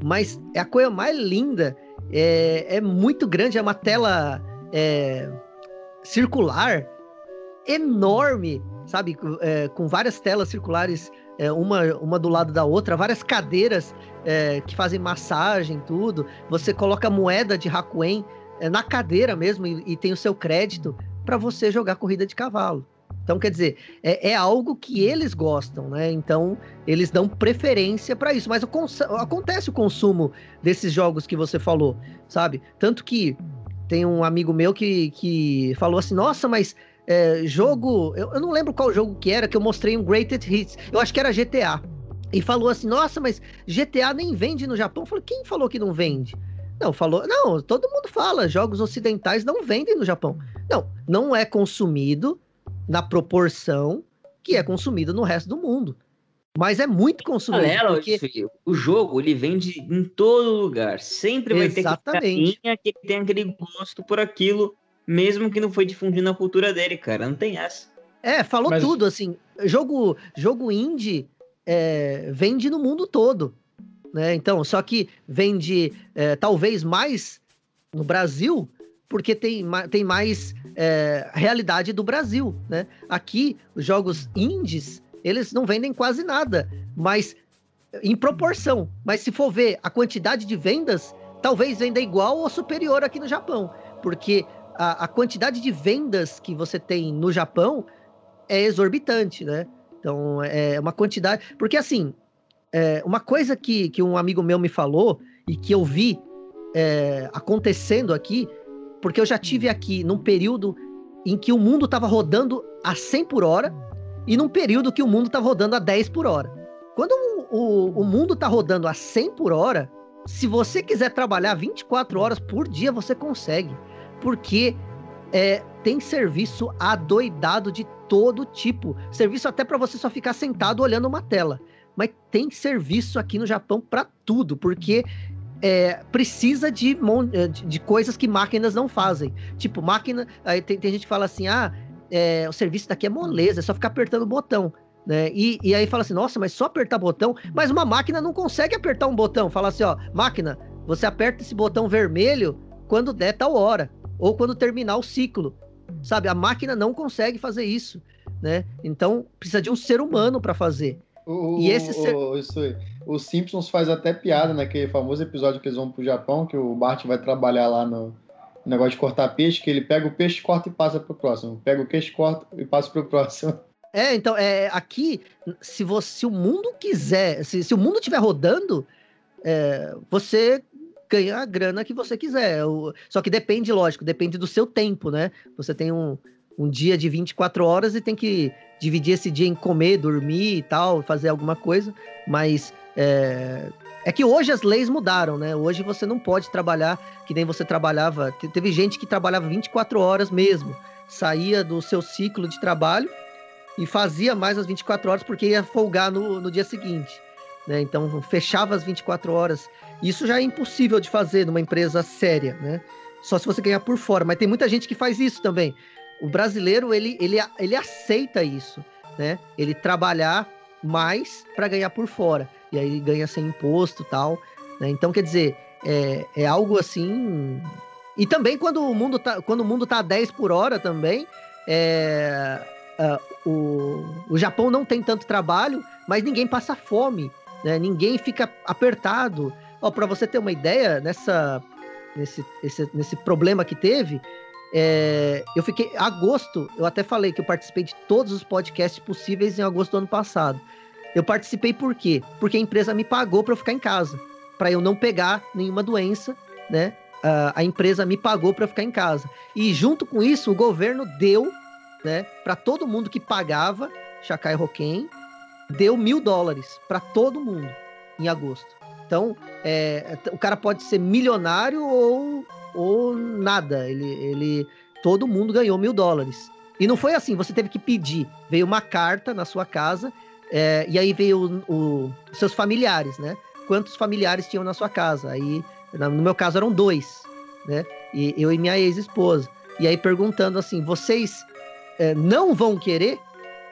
mas é a coisa mais linda. É, é muito grande, é uma tela é, circular enorme, sabe? É, com várias telas circulares, é, uma, uma do lado da outra, várias cadeiras é, que fazem massagem, tudo. Você coloca moeda de Hakuen é, na cadeira mesmo e, e tem o seu crédito para você jogar corrida de cavalo. Então, quer dizer, é, é, algo que eles gostam, né? Então, eles dão preferência para isso. Mas o acontece o consumo desses jogos que você falou, sabe? Tanto que tem um amigo meu que, que falou assim: nossa, mas é, jogo. Eu, eu, não lembro qual jogo que era, que eu mostrei um Greatest Hits. Eu acho que era GTA. E falou assim: nossa, mas GTA nem vende no Japão. Eu falei: quem falou que não vende? Não, falou. Não, todo mundo fala, jogos ocidentais não vendem no Japão. Não, não é consumido na proporção que é consumido no resto do mundo. Mas é muito consumido. Galera, porque... o jogo ele vende em todo lugar. Sempre vai Exatamente. ter que que tem aquele gosto por aquilo, mesmo que não foi difundindo a cultura dele, cara. Não tem essa. É, falou Mas... tudo, assim. Jogo, jogo indie é, vende no mundo todo. Né? Então, só que vende é, talvez mais no Brasil, porque tem, tem mais é, realidade do Brasil, né? Aqui, os jogos indies, eles não vendem quase nada, mas em proporção. Mas se for ver a quantidade de vendas, talvez venda igual ou superior aqui no Japão, porque a, a quantidade de vendas que você tem no Japão é exorbitante, né? Então, é uma quantidade. Porque, assim, é, uma coisa que, que um amigo meu me falou e que eu vi é, acontecendo aqui porque eu já tive aqui num período em que o mundo estava rodando a 100 por hora e num período que o mundo estava rodando a 10 por hora. Quando o, o, o mundo está rodando a 100 por hora, se você quiser trabalhar 24 horas por dia, você consegue. Porque é, tem serviço adoidado de todo tipo. Serviço até para você só ficar sentado olhando uma tela. Mas tem serviço aqui no Japão para tudo, porque é, precisa de, é, de, de, coisas que máquinas não fazem. Tipo, máquina. Aí tem, tem gente que fala assim: ah, é, o serviço daqui é moleza, é só ficar apertando o botão. Né? E, e aí fala assim: nossa, mas só apertar botão. Mas uma máquina não consegue apertar um botão. Fala assim: ó, máquina, você aperta esse botão vermelho quando der tal hora, ou quando terminar o ciclo. Sabe? A máquina não consegue fazer isso. Né? Então precisa de um ser humano para fazer. O, e esse ser... o, isso aí. Os Simpsons faz até piada naquele famoso episódio que eles vão pro Japão, que o Bart vai trabalhar lá no negócio de cortar peixe, que ele pega o peixe, corta e passa pro próximo. Pega o peixe, corta e passa pro próximo. É, então, é, aqui, se, você, se o mundo quiser, se, se o mundo estiver rodando, é, você ganha a grana que você quiser. Só que depende, lógico, depende do seu tempo, né? Você tem um, um dia de 24 horas e tem que dividir esse dia em comer, dormir e tal, fazer alguma coisa, mas é, é que hoje as leis mudaram, né? Hoje você não pode trabalhar que nem você trabalhava. Teve gente que trabalhava 24 horas mesmo, saía do seu ciclo de trabalho e fazia mais as 24 horas porque ia folgar no, no dia seguinte. Né? Então fechava as 24 horas. Isso já é impossível de fazer numa empresa séria, né? Só se você ganhar por fora. Mas tem muita gente que faz isso também. O brasileiro ele, ele, ele aceita isso, né? Ele trabalhar mais para ganhar por fora. E aí ganha sem imposto tal. Né? Então, quer dizer, é, é algo assim. E também quando o mundo tá, quando o mundo tá a 10 por hora também, é, uh, o, o Japão não tem tanto trabalho, mas ninguém passa fome, né? Ninguém fica apertado. Para você ter uma ideia, nessa nesse, esse, nesse problema que teve, é, eu fiquei. Agosto, eu até falei que eu participei de todos os podcasts possíveis em agosto do ano passado. Eu participei por quê? Porque a empresa me pagou para eu ficar em casa, para eu não pegar nenhuma doença, né? Uh, a empresa me pagou para ficar em casa. E junto com isso, o governo deu, né, para todo mundo que pagava Chacai Roquem, deu mil dólares para todo mundo em agosto. Então, é, o cara pode ser milionário ou, ou nada. Ele, ele, todo mundo ganhou mil dólares. E não foi assim, você teve que pedir. Veio uma carta na sua casa, é, e aí veio o, os seus familiares, né? Quantos familiares tinham na sua casa? Aí, no meu caso, eram dois, né? E eu e minha ex-esposa. E aí perguntando assim, vocês é, não vão querer?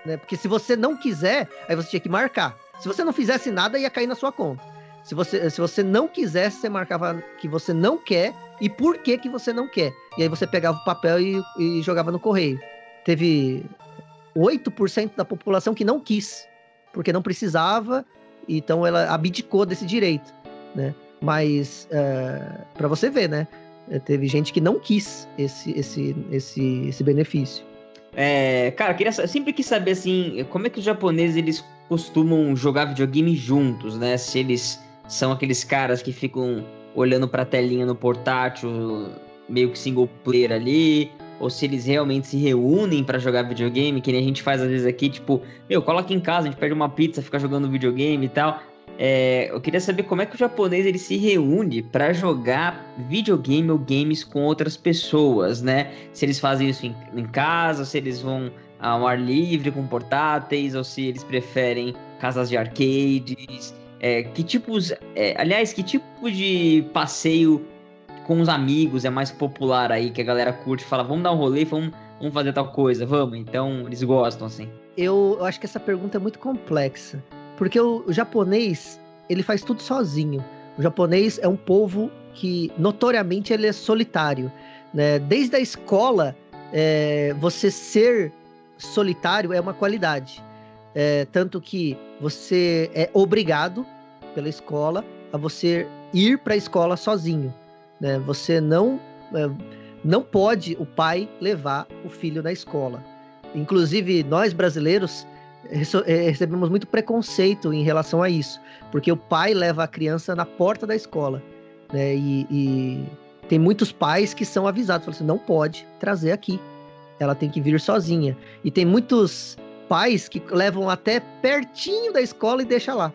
Né? Porque se você não quiser, aí você tinha que marcar. Se você não fizesse nada, ia cair na sua conta. Se você, se você não quisesse, você marcava que você não quer e por que, que você não quer. E aí você pegava o papel e, e jogava no correio. Teve 8% da população que não quis, porque não precisava, então ela abdicou desse direito, né? Mas, é, para você ver, né? Teve gente que não quis esse, esse, esse, esse benefício. É, cara, queria, sempre quis saber, assim, como é que os japoneses, eles costumam jogar videogame juntos, né? Se eles são aqueles caras que ficam olhando pra telinha no portátil, meio que single player ali, ou se eles realmente se reúnem para jogar videogame, que nem a gente faz às vezes aqui, tipo, meu, coloca em casa, a gente pede uma pizza, fica jogando videogame e tal. É, eu queria saber como é que o japonês ele se reúne para jogar videogame ou games com outras pessoas, né? Se eles fazem isso em, em casa, se eles vão ao ar livre com portáteis, ou se eles preferem casas de arcades. É, que tipos. É, aliás, que tipo de passeio com os amigos é mais popular aí, que a galera curte fala, vamos dar um rolê, vamos, vamos fazer tal coisa, vamos. Então, eles gostam, assim. Eu, eu acho que essa pergunta é muito complexa. Porque o, o japonês, ele faz tudo sozinho. O japonês é um povo que, notoriamente, ele é solitário. Né? Desde a escola, é, você ser solitário é uma qualidade. É, tanto que você é obrigado pela escola a você ir para a escola sozinho. Né? Você não, é, não pode o pai levar o filho na escola. Inclusive, nós brasileiros é, recebemos muito preconceito em relação a isso, porque o pai leva a criança na porta da escola. Né? E, e tem muitos pais que são avisados, falam assim, não pode trazer aqui. Ela tem que vir sozinha. E tem muitos pais que levam até pertinho da escola e deixa lá.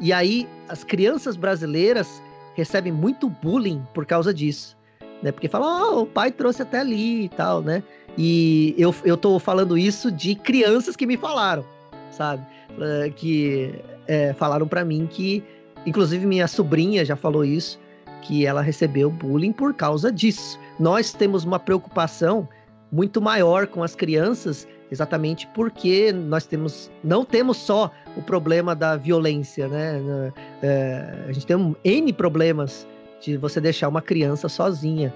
E aí as crianças brasileiras recebem muito bullying por causa disso, né? Porque falam, oh, o pai trouxe até ali e tal, né? E eu, eu tô falando isso de crianças que me falaram, sabe? Eh, que é, falaram para mim que, inclusive minha sobrinha já falou isso, que ela recebeu bullying por causa disso. Nós temos uma preocupação muito maior com as crianças exatamente porque nós temos não temos só o problema da violência, né? É, a gente tem N problemas de você deixar uma criança sozinha,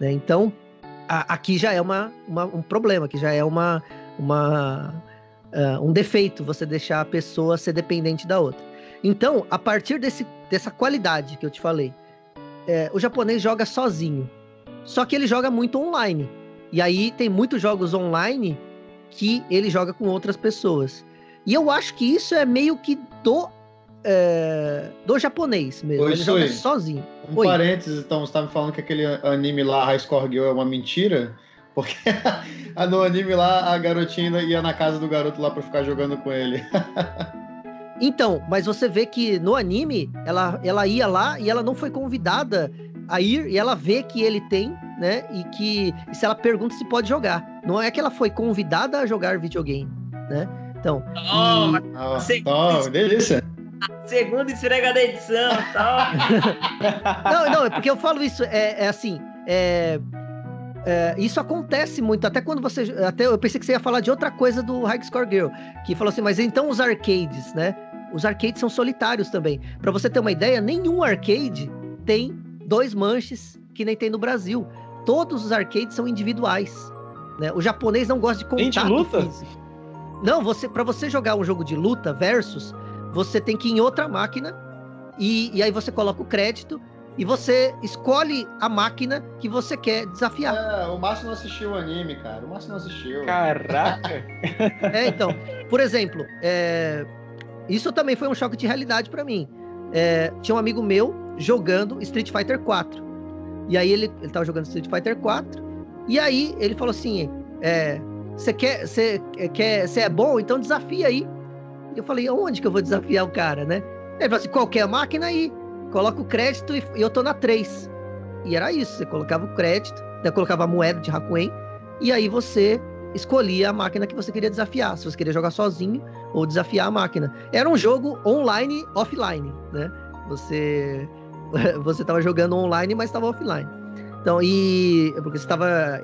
né? Então a, aqui já é uma, uma, um problema, que já é uma, uma uh, um defeito você deixar a pessoa ser dependente da outra. Então, a partir desse, dessa qualidade que eu te falei, é, o japonês joga sozinho, só que ele joga muito online. E aí tem muitos jogos online que ele joga com outras pessoas. E eu acho que isso é meio que do é, do japonês mesmo. Oi, ele joga sozinho. Um Oi. parênteses, então, você estava me falando que aquele anime lá, High Score Girl, é uma mentira? Porque no anime lá, a garotinha ia na casa do garoto lá para ficar jogando com ele. então, mas você vê que no anime, ela, ela ia lá e ela não foi convidada a ir, e ela vê que ele tem né? E que e se ela pergunta se pode jogar. Não é que ela foi convidada a jogar videogame, né? Então. Oh, e... oh, oh delícia. Segunda esfrega da edição, tá? não, não, é porque eu falo isso, é, é assim, é, é, isso acontece muito, até quando você. Até eu pensei que você ia falar de outra coisa do High Score Girl, que falou assim, mas então os arcades, né? Os arcades são solitários também. Para você ter uma ideia, nenhum arcade tem dois manches que nem tem no Brasil. Todos os arcades são individuais. Né? O japonês não gosta de contato Tem de luta? físico. Não, você para você jogar um jogo de luta versus, você tem que ir em outra máquina e, e aí você coloca o crédito e você escolhe a máquina que você quer desafiar. É, o Márcio não assistiu o anime, cara. O Márcio não assistiu. Caraca! É, então, por exemplo, é, isso também foi um choque de realidade para mim. É, tinha um amigo meu jogando Street Fighter 4. E aí ele, ele tava jogando Street Fighter 4. E aí ele falou assim: Você quer, você quer, você é bom? Então desafia aí. E eu falei: Onde que eu vou desafiar o cara, né? Ele falou assim: qualquer máquina aí. Coloca o crédito e eu tô na 3. E era isso. Você colocava o crédito, né, colocava a moeda de Hakuen. E aí você escolhia a máquina que você queria desafiar. Se você queria jogar sozinho ou desafiar a máquina. Era um jogo online, offline, né? Você você estava jogando online, mas estava offline. Então, e porque você estava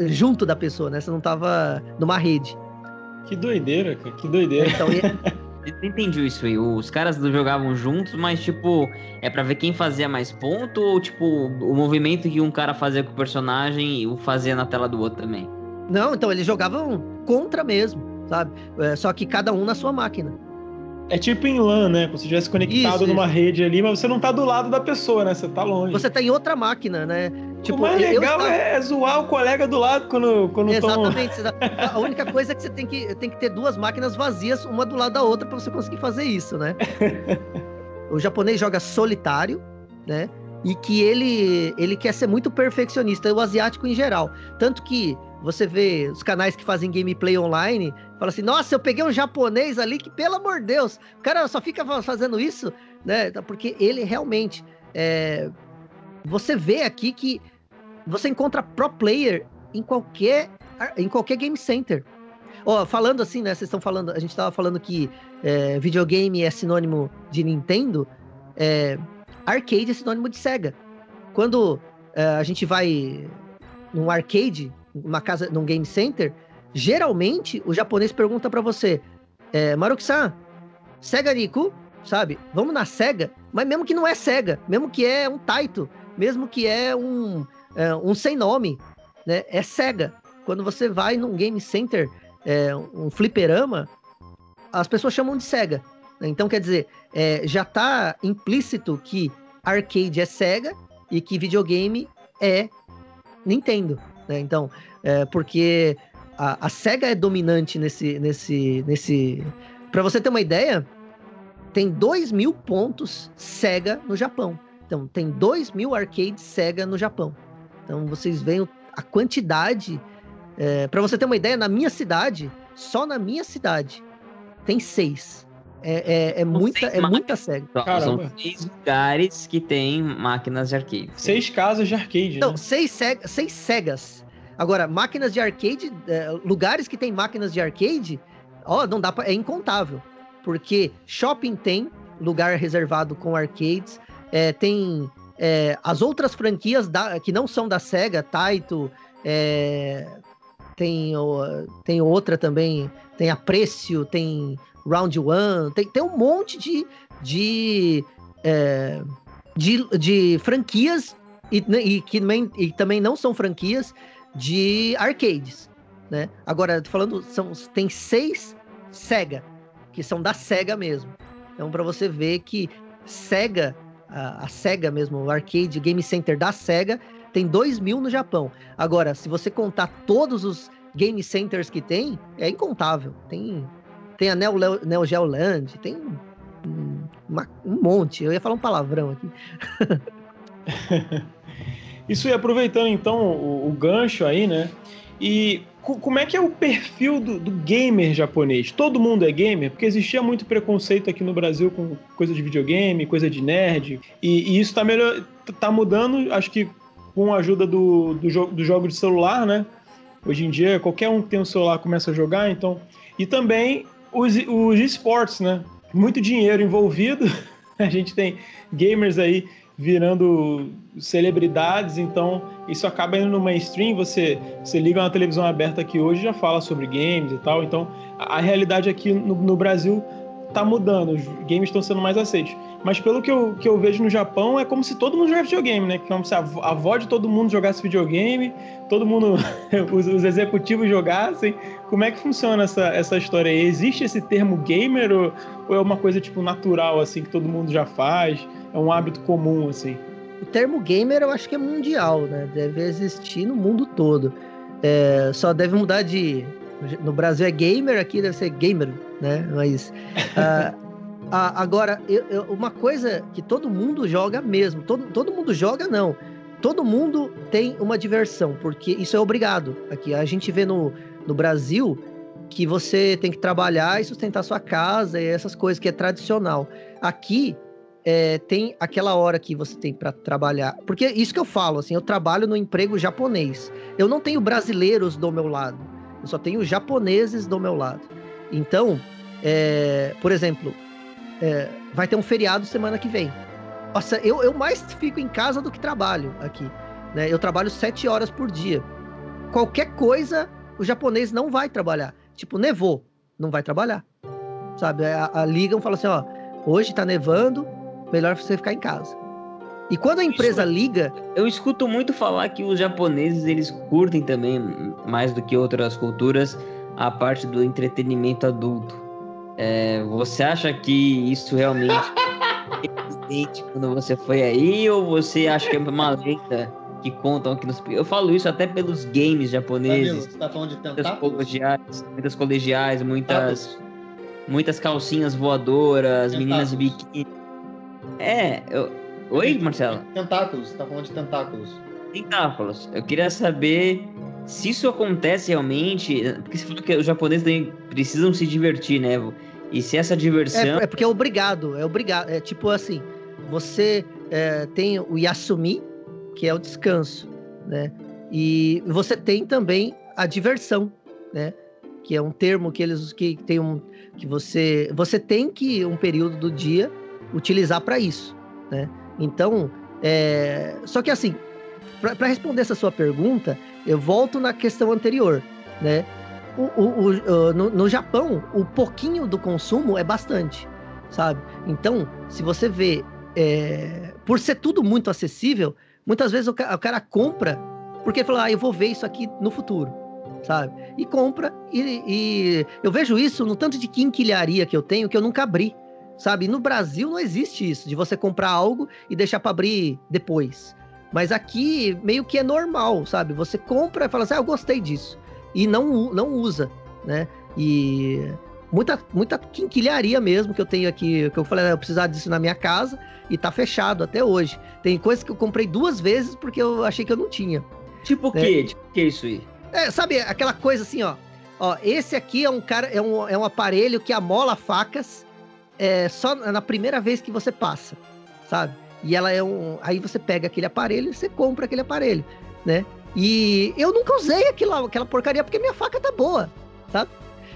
junto da pessoa, né? Você não estava numa rede. Que doideira, cara. Que doideira. Então, e- Eu não entendi isso aí. Os caras jogavam juntos, mas, tipo, é pra ver quem fazia mais ponto ou, tipo, o movimento que um cara fazia com o personagem o fazia na tela do outro também? não, então eles jogavam contra mesmo, sabe? É, só que cada um na sua máquina. É tipo em LAN, né? Como se estivesse conectado Isso, numa isso. rede ali, mas você não tá do lado da pessoa, né? Você tá longe. Você tá em outra máquina, né? o mais eu legal estava- é zoar o colega do lado quando, quando. Exatamente. tá- A única coisa é que você tem que, tem que ter duas máquinas vazias, uma do lado da outra, para você conseguir fazer isso, né? o japonês joga solitário, né? E que ele, ele quer ser muito perfeccionista, o asiático em geral. Tanto que você vê os canais que fazem gameplay online, fala assim, nossa, eu peguei um japonês ali que, pelo amor de Deus, o cara só fica fa- fazendo isso, né? Porque ele realmente. é, Você vê aqui que você encontra pro player em qualquer, em qualquer game center. Ó, falando assim, né? Vocês estão falando, a gente estava falando que é, videogame é sinônimo de Nintendo, é, arcade é sinônimo de Sega. Quando é, a gente vai num arcade, numa casa, num game center, geralmente o japonês pergunta pra você, é, Maruki-san, Sega Niku, sabe? Vamos na Sega, mas mesmo que não é Sega, mesmo que é um Taito, mesmo que é um, é, um sem nome, né? É Sega. Quando você vai num game center, é, um fliperama, as pessoas chamam de Sega. né? Então, quer dizer, é, já tá implícito que arcade é Sega e que videogame é Nintendo. Né? Então, é, porque a, a Sega é dominante nesse. nesse, nesse... Para você ter uma ideia, tem 2 mil pontos Sega no Japão. Então, tem 2 mil arcades Sega no Japão. Então, vocês veem a quantidade. É, para você ter uma ideia, na minha cidade, só na minha cidade, tem seis. É, é, é muita, é muita Caramba. São seis lugares que tem máquinas de arcade. Seis casas de arcade, Então, né? seis, Sega, seis Segas. Agora, máquinas de arcade, é, lugares que tem máquinas de arcade, ó, não dá pra, é incontável. Porque shopping tem lugar reservado com arcades, é, tem é, as outras franquias da- que não são da SEGA, Taito, é, tem, o- tem outra também, tem Aprecio, tem Round One, tem, tem um monte de, de, é, de, de franquias e, e que também, e também não são franquias de arcades, né? Agora, falando, são, tem seis SEGA, que são da SEGA mesmo. Então, para você ver que SEGA, a, a SEGA mesmo, o arcade game center da SEGA, tem 2 mil no Japão. Agora, se você contar todos os game centers que tem, é incontável. Tem, tem a Neo, Neo tem um, uma- um monte. Eu ia falar um palavrão aqui. Isso e aproveitando então o, o gancho aí, né? E co- como é que é o perfil do, do gamer japonês? Todo mundo é gamer? Porque existia muito preconceito aqui no Brasil com coisa de videogame, coisa de nerd. E, e isso tá, melhor, tá mudando, acho que com a ajuda do, do, jo do jogo de celular, né? Hoje em dia, qualquer um que tem um celular começa a jogar, então. E também os, os esportes, né? Muito dinheiro envolvido. A gente tem gamers aí virando celebridades, então isso acaba indo no mainstream, você, você liga uma televisão aberta aqui hoje já fala sobre games e tal, então a, a realidade aqui no, no Brasil tá mudando, os games estão sendo mais aceitos. Mas pelo que eu, que eu vejo no Japão, é como se todo mundo jogasse videogame, né? Como se a, a avó de todo mundo jogasse videogame, todo mundo, os, os, executivos jogassem. Como é que funciona essa, essa história aí? Existe esse termo gamer ou, ou é uma coisa, tipo, natural, assim, que todo mundo já faz? É um hábito comum, assim? O termo gamer eu acho que é mundial, né? Deve existir no mundo todo. É, só deve mudar de no Brasil é gamer, aqui deve ser gamer, né? Mas. Uh, agora, eu, eu, uma coisa que todo mundo joga mesmo. Todo, todo mundo joga, não. Todo mundo tem uma diversão, porque isso é obrigado. Aqui a gente vê no, no Brasil que você tem que trabalhar e sustentar sua casa e essas coisas que é tradicional. Aqui é, tem aquela hora que você tem para trabalhar. Porque isso que eu falo, assim, eu trabalho no emprego japonês. Eu não tenho brasileiros do meu lado. Eu só tenho japoneses do meu lado. Então, é, por exemplo, é, vai ter um feriado semana que vem. Nossa, eu, eu mais fico em casa do que trabalho aqui. Né? Eu trabalho sete horas por dia. Qualquer coisa, o japonês não vai trabalhar. Tipo, nevou, não vai trabalhar. Sabe? A, a ligam e falam assim: ó, hoje tá nevando, melhor você ficar em casa. E quando a empresa Isso, liga. Eu escuto muito falar que os japoneses eles curtem também, mais do que outras culturas, a parte do entretenimento adulto. É, você acha que isso realmente é evidente quando você foi aí, ou você acha que é uma lenda que contam aqui nos. Eu falo isso até pelos games japoneses. Você tá falando de muitas colegiais, muitas colegiais, muitas. Muitas calcinhas voadoras, tentáculos. meninas de biquíni. É, eu, Oi, Marcelo? Tentáculos, você tá falando de tentáculos. Tentáculos. Eu queria saber se isso acontece realmente, porque você falou que os japoneses precisam se divertir, né? E se essa diversão. É, é porque é obrigado, é obrigado. É tipo assim, você é, tem o Yasumi, que é o descanso, né? E você tem também a diversão, né? Que é um termo que eles que tem um que você você tem que um período do dia utilizar para isso, né? Então, é... só que assim, para responder essa sua pergunta, eu volto na questão anterior, né? O, o, o, no, no, Japão, o pouquinho do consumo é bastante, sabe? Então, se você vê, é... por ser tudo muito acessível, muitas vezes o, ca o cara compra porque fala, ah, eu vou ver isso aqui no futuro, sabe? E compra, e, e eu vejo isso no tanto de quinquilharia que eu tenho que eu nunca abri sabe? No Brasil não existe isso, de você comprar algo e deixar para abrir depois. Mas aqui meio que é normal, sabe? Você compra e fala assim, ah, eu gostei disso. E não, não usa, né? E muita, muita quinquilharia mesmo que eu tenho aqui, que eu falei, ah, eu precisava disso na minha casa e tá fechado até hoje. Tem coisas que eu comprei duas vezes porque eu achei que eu não tinha. Tipo o né? quê? Tipo o que isso aí? É, sabe, aquela coisa assim, ó. Ó, esse aqui é um cara, é um, é um aparelho que amola facas é só na primeira vez que você passa, sabe? E ela é um. Aí você pega aquele aparelho e você compra aquele aparelho, né? E eu nunca usei aquela, aquela porcaria porque minha faca tá boa, sabe?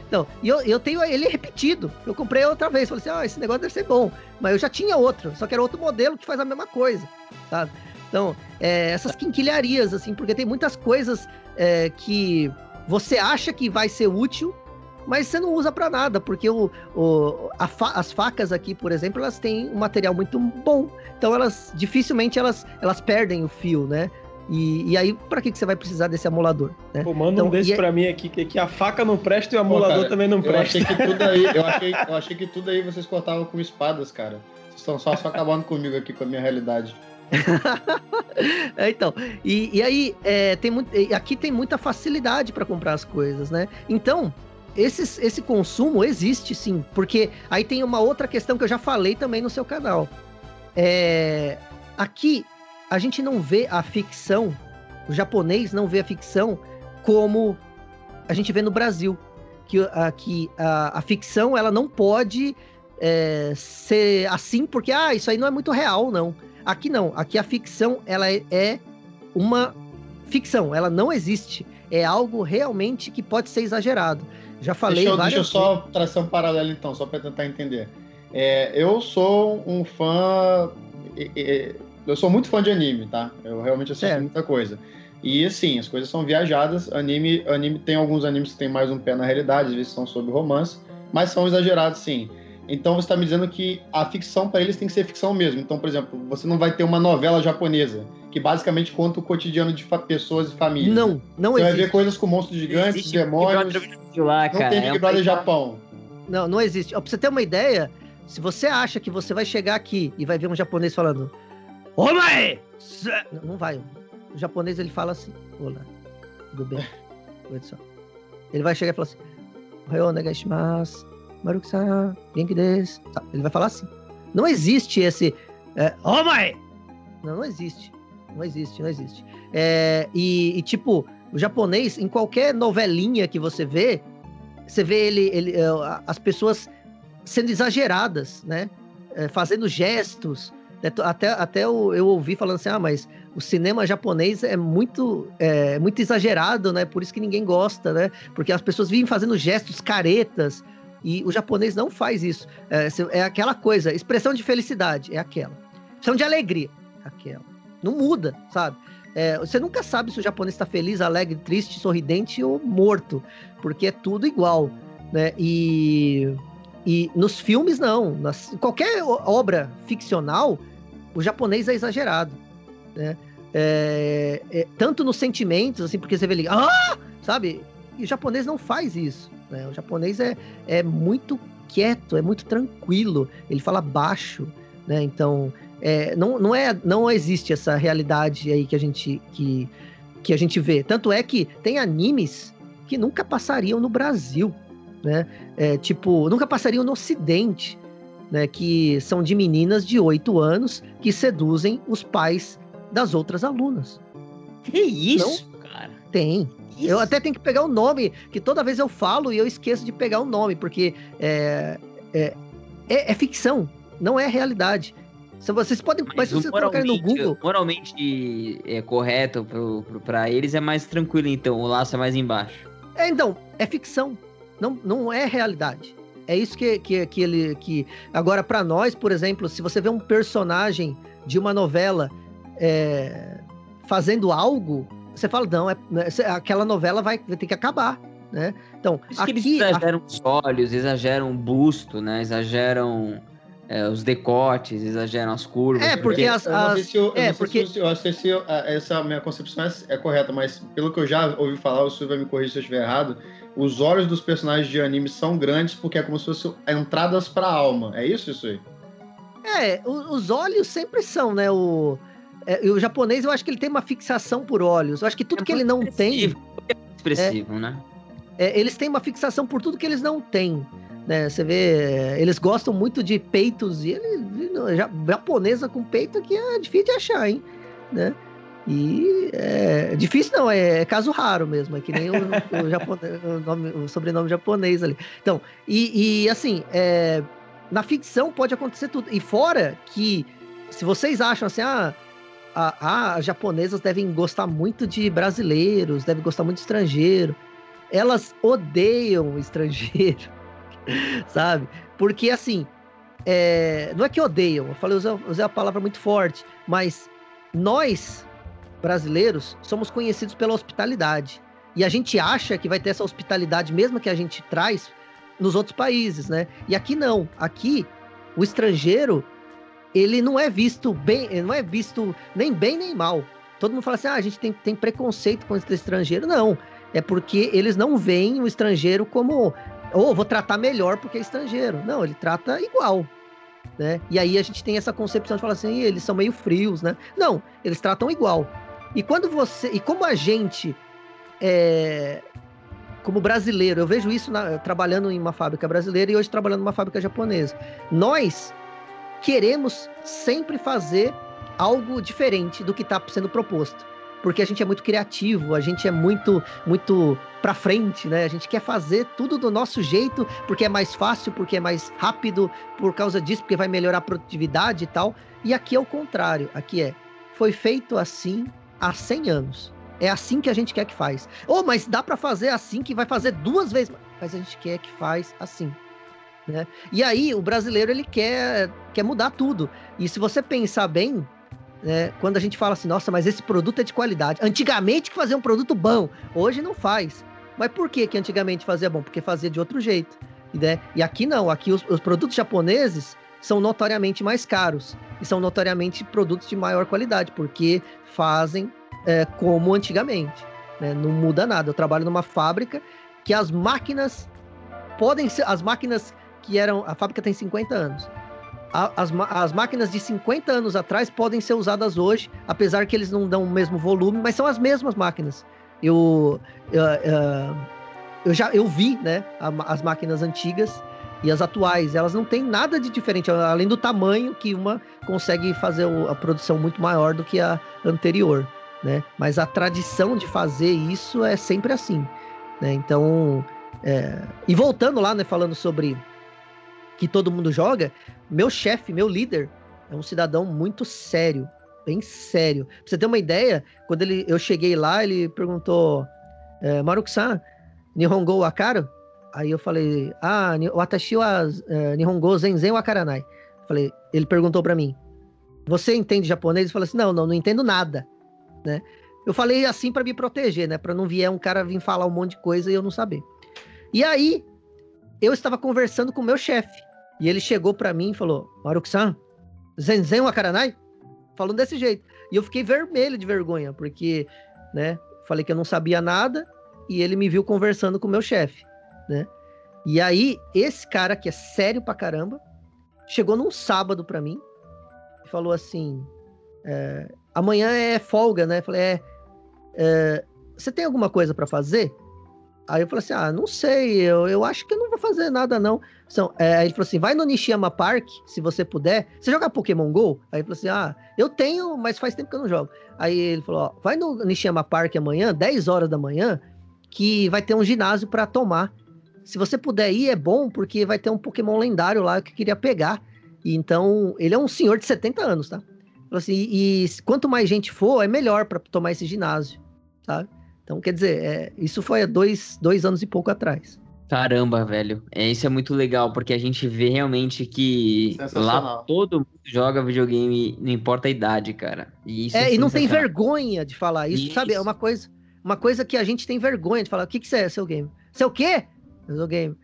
Então, e eu, eu tenho ele repetido. Eu comprei outra vez. Falei assim: ah, esse negócio deve ser bom. Mas eu já tinha outro, só que era outro modelo que faz a mesma coisa, sabe? Então, é, essas quinquilharias, assim, porque tem muitas coisas é, que você acha que vai ser útil, mas você não usa para nada, porque o, o, fa as facas aqui, por exemplo, elas têm um material muito bom. Então elas dificilmente elas, elas perdem o fio, né? E, e aí, para que, que você vai precisar desse amolador? Né? Pô, manda então, um desse é... pra mim aqui, que, que a faca não presta e o amolador Pô, cara, também não presta. Eu achei que tudo aí, eu achei, eu achei que tudo aí vocês cortavam com espadas, cara. Vocês estão só, só acabando comigo aqui com a minha realidade. é, então, e, e aí, é, tem muito, aqui tem muita facilidade para comprar as coisas, né? Então, esse, esse consumo existe sim, porque aí tem uma outra questão que eu já falei também no seu canal. É, aqui a gente não vê a ficção, o japonês não vê a ficção como a gente vê no Brasil. Que aqui a, a ficção ela não pode é, ser assim porque ah, isso aí não é muito real, não. Aqui não, aqui a ficção ela é, é uma ficção, ela não existe. É algo realmente que pode ser exagerado. Já falei deixa eu, Deixa eu só traçar um paralelo então, só para tentar entender. É, eu sou um fã. eu sou muito fã de anime, tá? Eu realmente assisto muita coisa. E assim, as coisas são viajadas. Anime, anime tem alguns animes que tem mais um pé na realidade, às vezes são sobre romance, mas são exagerados sim. Então você está me dizendo que a ficção para eles tem que ser ficção mesmo. Então, por exemplo, você não vai ter uma novela japonesa que basicamente conta o cotidiano de pessoas e famílias. Não, não Você vai existe. ver coisas com monstros gigantes, Existe demônios. Lá, Não cara. tem é Big um Brother país- Japão. Não, não existe. Ó, pra você ter uma ideia, se você acha que você vai chegar aqui e vai ver um japonês falando Omae! Não, não vai. O japonês ele fala assim: Olá, tudo bem? Oi, pessoal. Ele vai chegar e falar assim: Ohayou onegaishimasu, Maruki-san, genki desu. Tá, Ele vai falar assim. Não existe esse é, Omae! Não, não existe. Não existe, não existe. É, e, e, tipo, o japonês, em qualquer novelinha que você vê, você vê ele, ele é, as pessoas sendo exageradas, né? É, fazendo gestos. né? Até, até eu, eu ouvi falando assim, ah, mas o cinema japonês é muito, é, muito exagerado, né? Por isso que ninguém gosta, né? Porque as pessoas vivem fazendo gestos, caretas, e o japonês não faz isso. É, é aquela coisa, expressão de felicidade, é aquela. Expressão de alegria, é aquela. Não muda, sabe? É, você nunca sabe se o japonês está feliz, alegre, triste, sorridente ou morto, porque é tudo igual, né? E, e nos filmes não, nas, qualquer obra ficcional, o japonês é exagerado, né? É, é, tanto nos sentimentos, assim, porque você vê ele, ah, sabe? E o japonês não faz isso, né? O japonês é, é muito quieto, é muito tranquilo, ele fala baixo, né? Então, é, não, não, é, não existe essa realidade aí que a gente que, que a gente vê. Tanto é que tem animes que nunca passariam no Brasil, né? É, tipo, nunca passariam no Ocidente, né? Que são de meninas de 8 anos que seduzem os pais das outras alunas. Que isso, cara? Tem. Isso. Eu até tenho que pegar o nome, que toda vez eu falo e eu esqueço de pegar o nome, porque é, é, é, é ficção, não é realidade. Se vocês podem, mas, se o vocês colocarem no Google, Moralmente é correto pra eles é mais tranquilo, então. O laço é mais embaixo. É, então, é ficção. Não, não é realidade. É isso que, que, que ele. Que... Agora, pra nós, por exemplo, se você vê um personagem de uma novela é, fazendo algo, você fala, não, é, né, aquela novela vai, vai ter que acabar. Né? Então, Por isso que eles aqui. a- exageram os olhos, exageram o busto, né? Exageram é, os decotes, exageram as curvas. É, porque as- sei as- se eu, é, não sei porque- se eu, eu sei se eu- essa minha concepção é, é correta, mas pelo que eu já ouvi falar, o Silvio vai me corrigir se eu estiver errado. Os olhos dos personagens de anime são grandes porque é como se fossem entradas para a alma. É isso isso aí? É, os olhos sempre são, né? O, é, e o japonês, eu acho que ele tem uma fixação por olhos. Eu acho que tudo É que ele não tem. expressivo, muito expressivo, né? é, eles têm uma fixação por tudo que eles não têm. Né? Você vê, é, eles gostam muito de peitos e e ja- japonesa com peito aqui é difícil de achar, hein? Né? E é difícil não, é, é caso raro mesmo, é que nem o, o, japonês, o, nome- o sobrenome japonês ali. Então, e, e, assim, é, na ficção pode acontecer tudo. E fora que, se vocês acham assim, ah, as japonesas devem gostar muito de brasileiros, devem gostar muito de estrangeiro elas odeiam estrangeiro, sabe? Porque assim, é, não é que odeiam, eu falei, usei, usei a palavra muito forte, mas nós, brasileiros, somos conhecidos pela hospitalidade. E a gente acha que vai ter essa hospitalidade mesmo que a gente traz nos outros países, né? E aqui não. Aqui, o estrangeiro, ele não é visto bem, não é visto nem bem nem mal. Todo mundo fala assim, ah, a gente tem, tem preconceito com esse estrangeiro. Não, é porque eles não veem o estrangeiro como, ou vou tratar melhor porque é estrangeiro. Não, ele trata igual. Né? E aí a gente tem essa concepção de falar assim, "Ih, eles são meio frios, né? Não, eles tratam igual. E quando você. E como a gente é, como brasileiro, eu vejo isso na- trabalhando em uma fábrica brasileira e hoje trabalhando numa fábrica japonesa. Nós queremos sempre fazer algo diferente do que está sendo proposto. Porque a gente é muito criativo, a gente é muito, muito pra frente, né? A gente quer fazer tudo do nosso jeito, porque é mais fácil, porque é mais rápido, por causa disso, porque vai melhorar a produtividade e tal. E aqui é o contrário. Aqui é, foi feito assim há 100 anos. É assim que a gente quer que faz. Oh, mas dá para fazer assim que vai fazer duas vezes. Mas a gente quer que faz assim. Né? E aí o brasileiro ele quer, quer mudar tudo. E se você pensar bem, né, quando a gente fala assim, nossa, mas esse produto é de qualidade. Antigamente que fazia um produto bom, hoje não faz. Mas por que que antigamente fazia bom? Porque fazia de outro jeito. Né? E aqui não, aqui os, os produtos japoneses são notoriamente mais caros e são notoriamente produtos de maior qualidade, porque fazem é, como antigamente. Né? Não muda nada. Eu trabalho numa fábrica que as máquinas podem ser. As máquinas que eram. A fábrica tem 50 anos. as, as máquinas de 50 anos atrás podem ser usadas hoje, apesar que eles não dão o mesmo volume, mas são as mesmas máquinas. Eu, eu, eu, já eu vi né, as máquinas antigas e as atuais, elas não têm nada de diferente, além do tamanho que uma consegue fazer a produção muito maior do que a anterior, né? Mas a tradição de fazer isso é sempre assim, né? Então, é... e voltando lá, né, falando sobre que todo mundo joga, meu chefe, meu líder, é um cidadão muito sério, bem sério. Pra você ter uma ideia, quando ele, eu cheguei lá, ele perguntou, é, Maruku-san, Nihongo wa caro? Aí eu falei, ah, watashi wa uh, Nihongo zenzen wa karanai. Falei, ele perguntou para mim, você entende japonês? Eu falei assim, não, não, não entendo nada, né? Eu falei assim para me proteger, né? Para não vier um cara vir falar um monte de coisa e eu não saber. E aí, eu estava conversando com o meu chefe. E ele chegou para mim e falou, Maruki-san, zenzen wa karanai? Falando desse jeito. E eu fiquei vermelho de vergonha, porque, né? Falei que eu não sabia nada e ele me viu conversando com o meu chefe né? E aí, esse cara que é sério pra caramba, chegou num sábado pra mim e falou assim: é, amanhã é folga, né? Falei: é, é você tem alguma coisa para fazer? Aí eu falei assim: ah, não sei, eu, eu acho que eu não vou fazer nada, não. Então, é, ele falou assim: vai no Nishiyama Park, se você puder. Você joga Pokémon GO? Aí ele falou assim: ah, eu tenho, mas faz tempo que eu não jogo. Aí ele falou: ó, vai no Nishiyama Park amanhã, 10 horas da manhã, que vai ter um ginásio para tomar. Se você puder ir, é bom, porque vai ter um Pokémon lendário lá que eu queria pegar. E então, ele é um senhor de 70 anos, tá? Assim, e, e quanto mais gente for, é melhor para tomar esse ginásio, sabe? Então, quer dizer, é, isso foi há dois, dois anos e pouco atrás. Caramba, velho. É, isso é muito legal, porque a gente vê realmente que lá todo mundo joga videogame, não importa a idade, cara. E, isso é, é e não tem vergonha de falar isso, isso, sabe? É uma coisa, uma coisa que a gente tem vergonha de falar. O que, que você é, seu game? Seu quê? Eu sou gamer.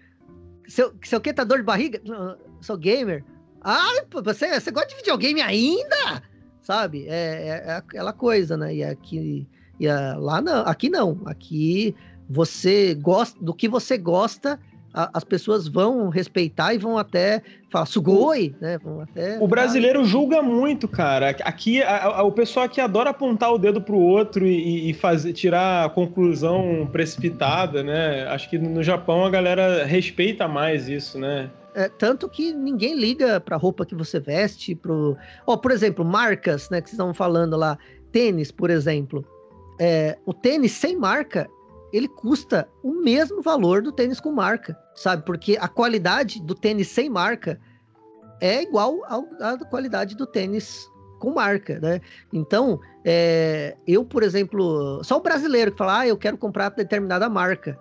Seu, seu que tá dor de barriga? Não, sou gamer. Ah, você, você gosta de videogame ainda? Sabe? É, é, é aquela coisa, né? E aqui. E a, lá não, aqui não. Aqui você gosta do que você gosta a, as pessoas vão respeitar e vão até falar sugoi, né? Vão até o brasileiro julga muito, cara. Aqui a, a, o pessoal aqui adora apontar o dedo pro outro e, e fazer tirar a conclusão precipitada, né? Acho que no Japão a galera respeita mais isso, né? É, tanto que ninguém liga pra roupa que você veste, pro. Ó, por exemplo, marcas, né? Que vocês estão falando lá. Tênis, por exemplo. É, o tênis sem marca ele custa o mesmo valor do tênis com marca, sabe? Porque a qualidade do tênis sem marca é igual à qualidade do tênis com marca, né? Então, é, eu, por exemplo, só o brasileiro que fala, ah, eu quero comprar determinada marca.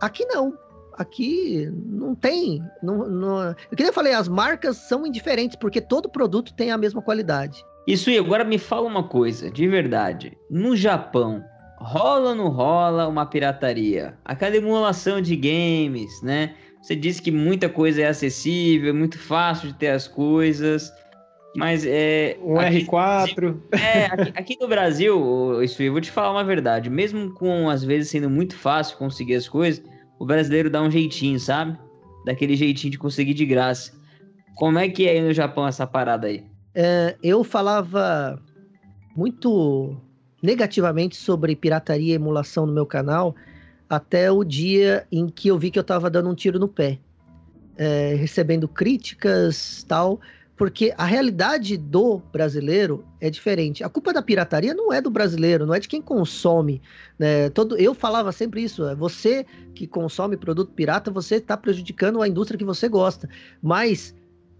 Aqui não. Aqui não tem. Não, não... Eu queria falei, as marcas são indiferentes, porque todo produto tem a mesma qualidade. Isso aí, agora me fala uma coisa, de verdade. No Japão, rola ou não rola uma pirataria? Aquela emulação de games, né? Você disse que muita coisa é acessível, é muito fácil de ter as coisas, mas é. Um aqui, R4. É, aqui, aqui, no Brasil, isso eu vou te falar uma verdade. Mesmo com às vezes sendo muito fácil conseguir as coisas, o brasileiro dá um jeitinho, sabe? Daquele jeitinho de conseguir de graça. Como é que é aí no Japão essa parada aí? É, eu falava muito negativamente sobre pirataria e emulação no meu canal até o dia em que eu vi que eu estava dando um tiro no pé, é, recebendo críticas tal, porque a realidade do brasileiro é diferente. A culpa da pirataria não é do brasileiro, não é de quem consome. Né? Todo, eu falava sempre isso: é você que consome produto pirata, você está prejudicando a indústria que você gosta. Mas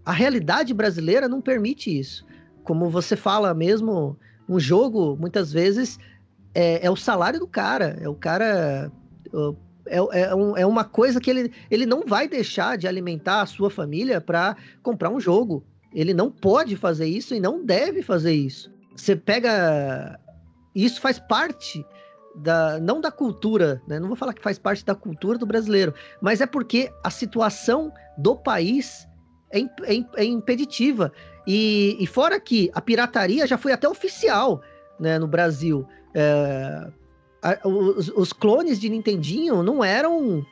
a realidade brasileira não permite isso. Como você fala mesmo, um jogo, muitas vezes, é, é o salário do cara. É o cara. É, é, um, é, uma coisa que ele, ele não vai deixar de alimentar a sua família para comprar um jogo. Ele não pode fazer isso e não deve fazer isso. você pega. Isso faz parte da, não da cultura, né? Não vou falar que faz parte da cultura do brasileiro, mas é porque a situação do país é, é, é impeditiva. E, e, fora que a pirataria já foi até oficial né, no Brasil. É, a, os, os, clones de Nintendinho não eram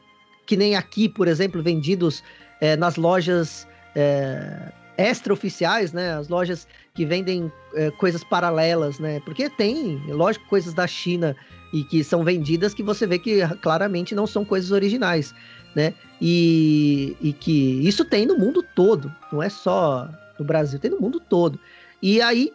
que nem aqui, por exemplo, vendidos é, nas lojas é, extra-oficiais, né? As lojas que vendem é, coisas paralelas, né? Porque tem, lógico, coisas da China e que são vendidas que você vê que claramente não são coisas originais, né? E, e que isso tem no mundo todo, não é só no Brasil, tem no mundo todo. E aí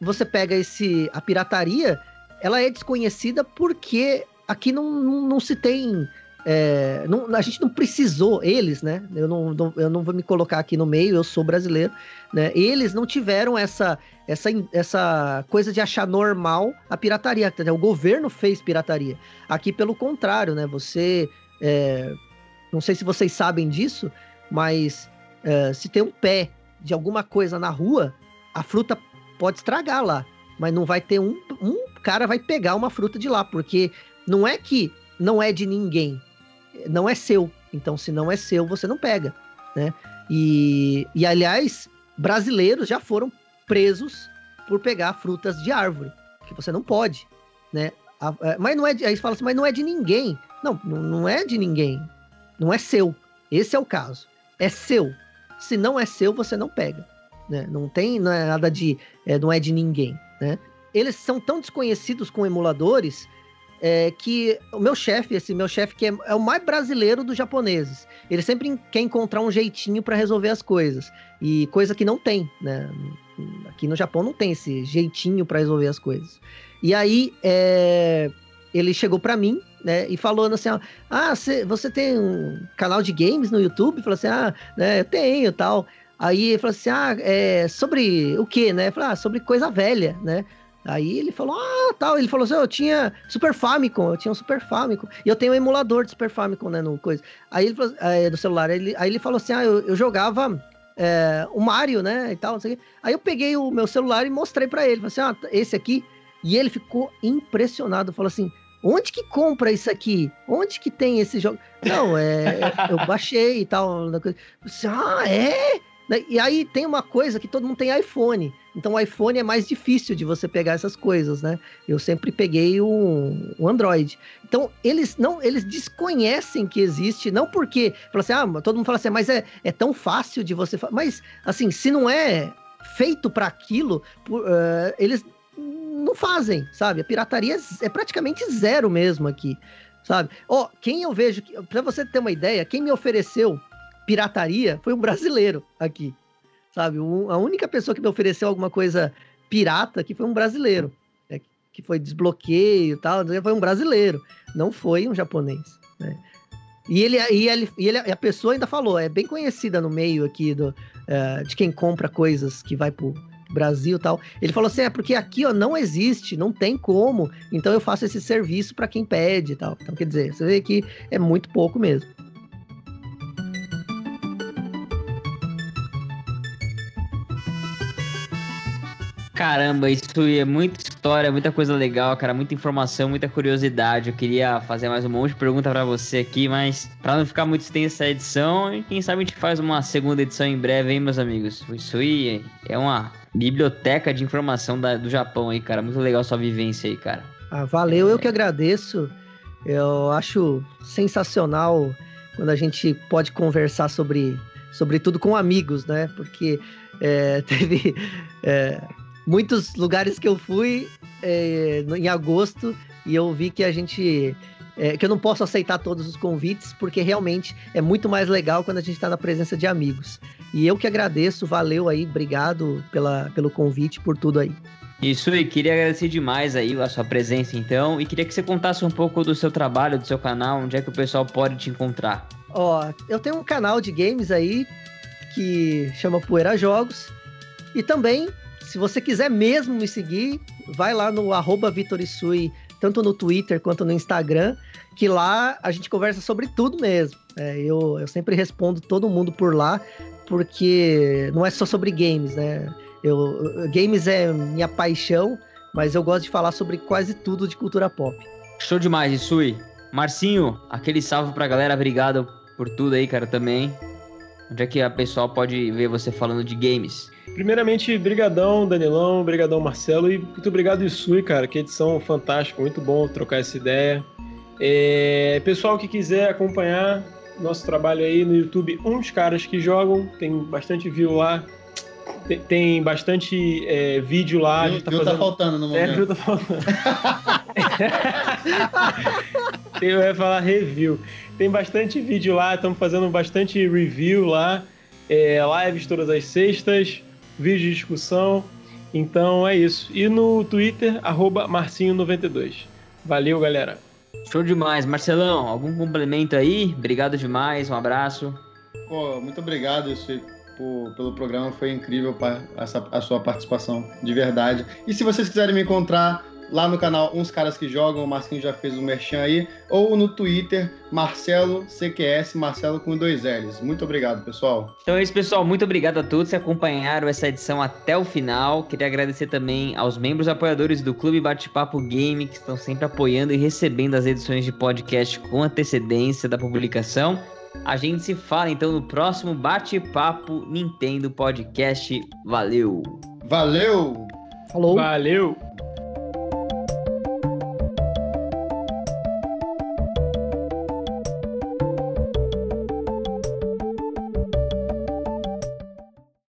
você pega esse a pirataria, ela é desconhecida porque aqui não, não, não se tem é, não, a gente não precisou, eles, né? Eu não, não, eu não vou me colocar aqui no meio, eu sou brasileiro, né? Eles não tiveram essa, essa, essa coisa de achar normal a pirataria. O governo fez pirataria. Aqui, pelo contrário, né? Você. É, não sei se vocês sabem disso, mas é, se tem um pé de alguma coisa na rua, a fruta pode estragar lá. Mas não vai ter um. Um cara vai pegar uma fruta de lá, porque não é que não é de ninguém não é seu. Então, se não é seu, você não pega, né? E, e aliás, brasileiros já foram presos por pegar frutas de árvore, que você não pode, né? É, mas não é de, aí fala assim, mas não é de ninguém. Não, não é de ninguém. Não é seu. Esse é o caso. É seu. Se não é seu, você não pega. Né? Não tem não é nada de. É, não é de ninguém. Né? Eles são tão desconhecidos com emuladores é, que o meu chefe, esse meu chefe que é, é, o mais brasileiro dos japoneses, ele sempre quer encontrar um jeitinho para resolver as coisas e coisa que não tem, né? Aqui no Japão não tem esse jeitinho para resolver as coisas. E aí é, ele chegou para mim, né, e falando assim, ah, cê, você tem um canal de games no YouTube? Falou assim, ah, né, eu tenho, tal. Aí ele falou assim, ah, é, sobre o que, né? Falei, ah, sobre coisa velha, né? Aí ele falou, ah, tal. Ele falou assim: eu tinha Super Famicom, eu tinha um Super Famicom. E eu tenho um emulador de Super Famicom, né? No coisa. Aí ele falou, é, do celular. Ele, aí ele falou assim: ah, eu, eu jogava é, o Mario, né? E tal, Aí eu peguei o meu celular e mostrei para ele. Falei assim: ah, esse aqui. E ele ficou impressionado. Falou assim: onde que compra isso aqui? Onde que tem esse jogo? Não, é. eu baixei e tal. Ah, é? E aí tem uma coisa que todo mundo tem iPhone. Então o iPhone é mais difícil de você pegar essas coisas, né? Eu sempre peguei o, o Android. Então eles não, eles desconhecem que existe, não porque fala assim, ah, todo mundo fala assim, mas é, é tão fácil de você, mas assim, se não é feito para aquilo, uh, eles não fazem, sabe? A pirataria é praticamente zero mesmo aqui, sabe? Ó, oh, quem eu vejo, para você ter uma ideia, quem me ofereceu pirataria foi um brasileiro aqui, sabe? A única pessoa que me ofereceu alguma coisa pirata aqui foi um brasileiro, né? que foi desbloqueio e tal, foi um brasileiro, não foi um japonês, né? E ele, e ele, e ele, a pessoa ainda falou, é bem conhecida no meio aqui do, uh, de quem compra coisas que vai pro Brasil tal. Ele falou assim: é porque aqui ó, não existe, não tem como, então eu faço esse serviço para quem pede e tal. Então, quer dizer, você vê que é muito pouco mesmo. Caramba, isso é muita história, muita coisa legal, cara, muita informação, muita curiosidade. Eu queria fazer mais um monte de pergunta para você aqui, mas para não ficar muito extensa a edição, quem sabe a gente faz uma segunda edição em breve, hein, meus amigos? Isso aí é uma biblioteca de informação da, do Japão aí, cara. Muito legal sua vivência aí, cara. Ah, valeu, eu que agradeço. Eu acho sensacional quando a gente pode conversar sobre, sobre tudo com amigos, né? Porque é, teve. É, muitos lugares que eu fui é, em agosto e eu vi que a gente. É, que eu não posso aceitar todos os convites, porque realmente é muito mais legal quando a gente está na presença de amigos. E eu que agradeço, valeu aí, obrigado pela, pelo convite, por tudo aí. Isso, e queria agradecer demais aí a sua presença então, e queria que você contasse um pouco do seu trabalho, do seu canal, onde é que o pessoal pode te encontrar. Ó, eu tenho um canal de games aí que chama Poeira Jogos, e também se você quiser mesmo me seguir, vai lá no arroba Vitorisui, tanto no Twitter quanto no Instagram, que lá a gente conversa sobre tudo mesmo. É, eu, eu sempre respondo todo mundo por lá, porque não é só sobre games, né? Eu, games é minha paixão, mas eu gosto de falar sobre quase tudo de cultura pop. Show demais, Isui. Marcinho, aquele salve pra galera, obrigado por tudo aí, cara, também. Onde é que a pessoal pode ver você falando de games? Primeiramente, brigadão, Danilão, brigadão, Marcelo, e muito obrigado, Isui, cara, que edição fantástica, muito bom trocar essa ideia. É, pessoal que quiser acompanhar nosso trabalho aí no YouTube, uns caras que jogam, tem bastante view lá, tem, tem bastante é, vídeo lá. Viu, tá, tá fazendo... tá faltando no momento. É, viu tá faltando. eu ia falar review. Tem bastante vídeo lá, estamos fazendo bastante review lá, é, lives todas as sextas, vídeo de discussão. Então é isso. E no Twitter, Marcinho92. Valeu, galera. Show demais. Marcelão, algum complemento aí? Obrigado demais, um abraço. Pô, muito obrigado, por, pelo programa, foi incrível essa, a sua participação, de verdade. E se vocês quiserem me encontrar lá no canal Uns Caras Que Jogam, o Marcinho já fez o um merchan aí, ou no Twitter, Marcelo CQS, Marcelo com dois L's. Muito obrigado, pessoal. Então é isso, pessoal. Muito obrigado a todos que acompanharam essa edição até o final. Queria agradecer também aos membros apoiadores do Clube Bate-Papo Game, que estão sempre apoiando e recebendo as edições de podcast com antecedência da publicação. A gente se fala então no próximo Bate-Papo Nintendo Podcast. Valeu! Valeu! Falou! Valeu!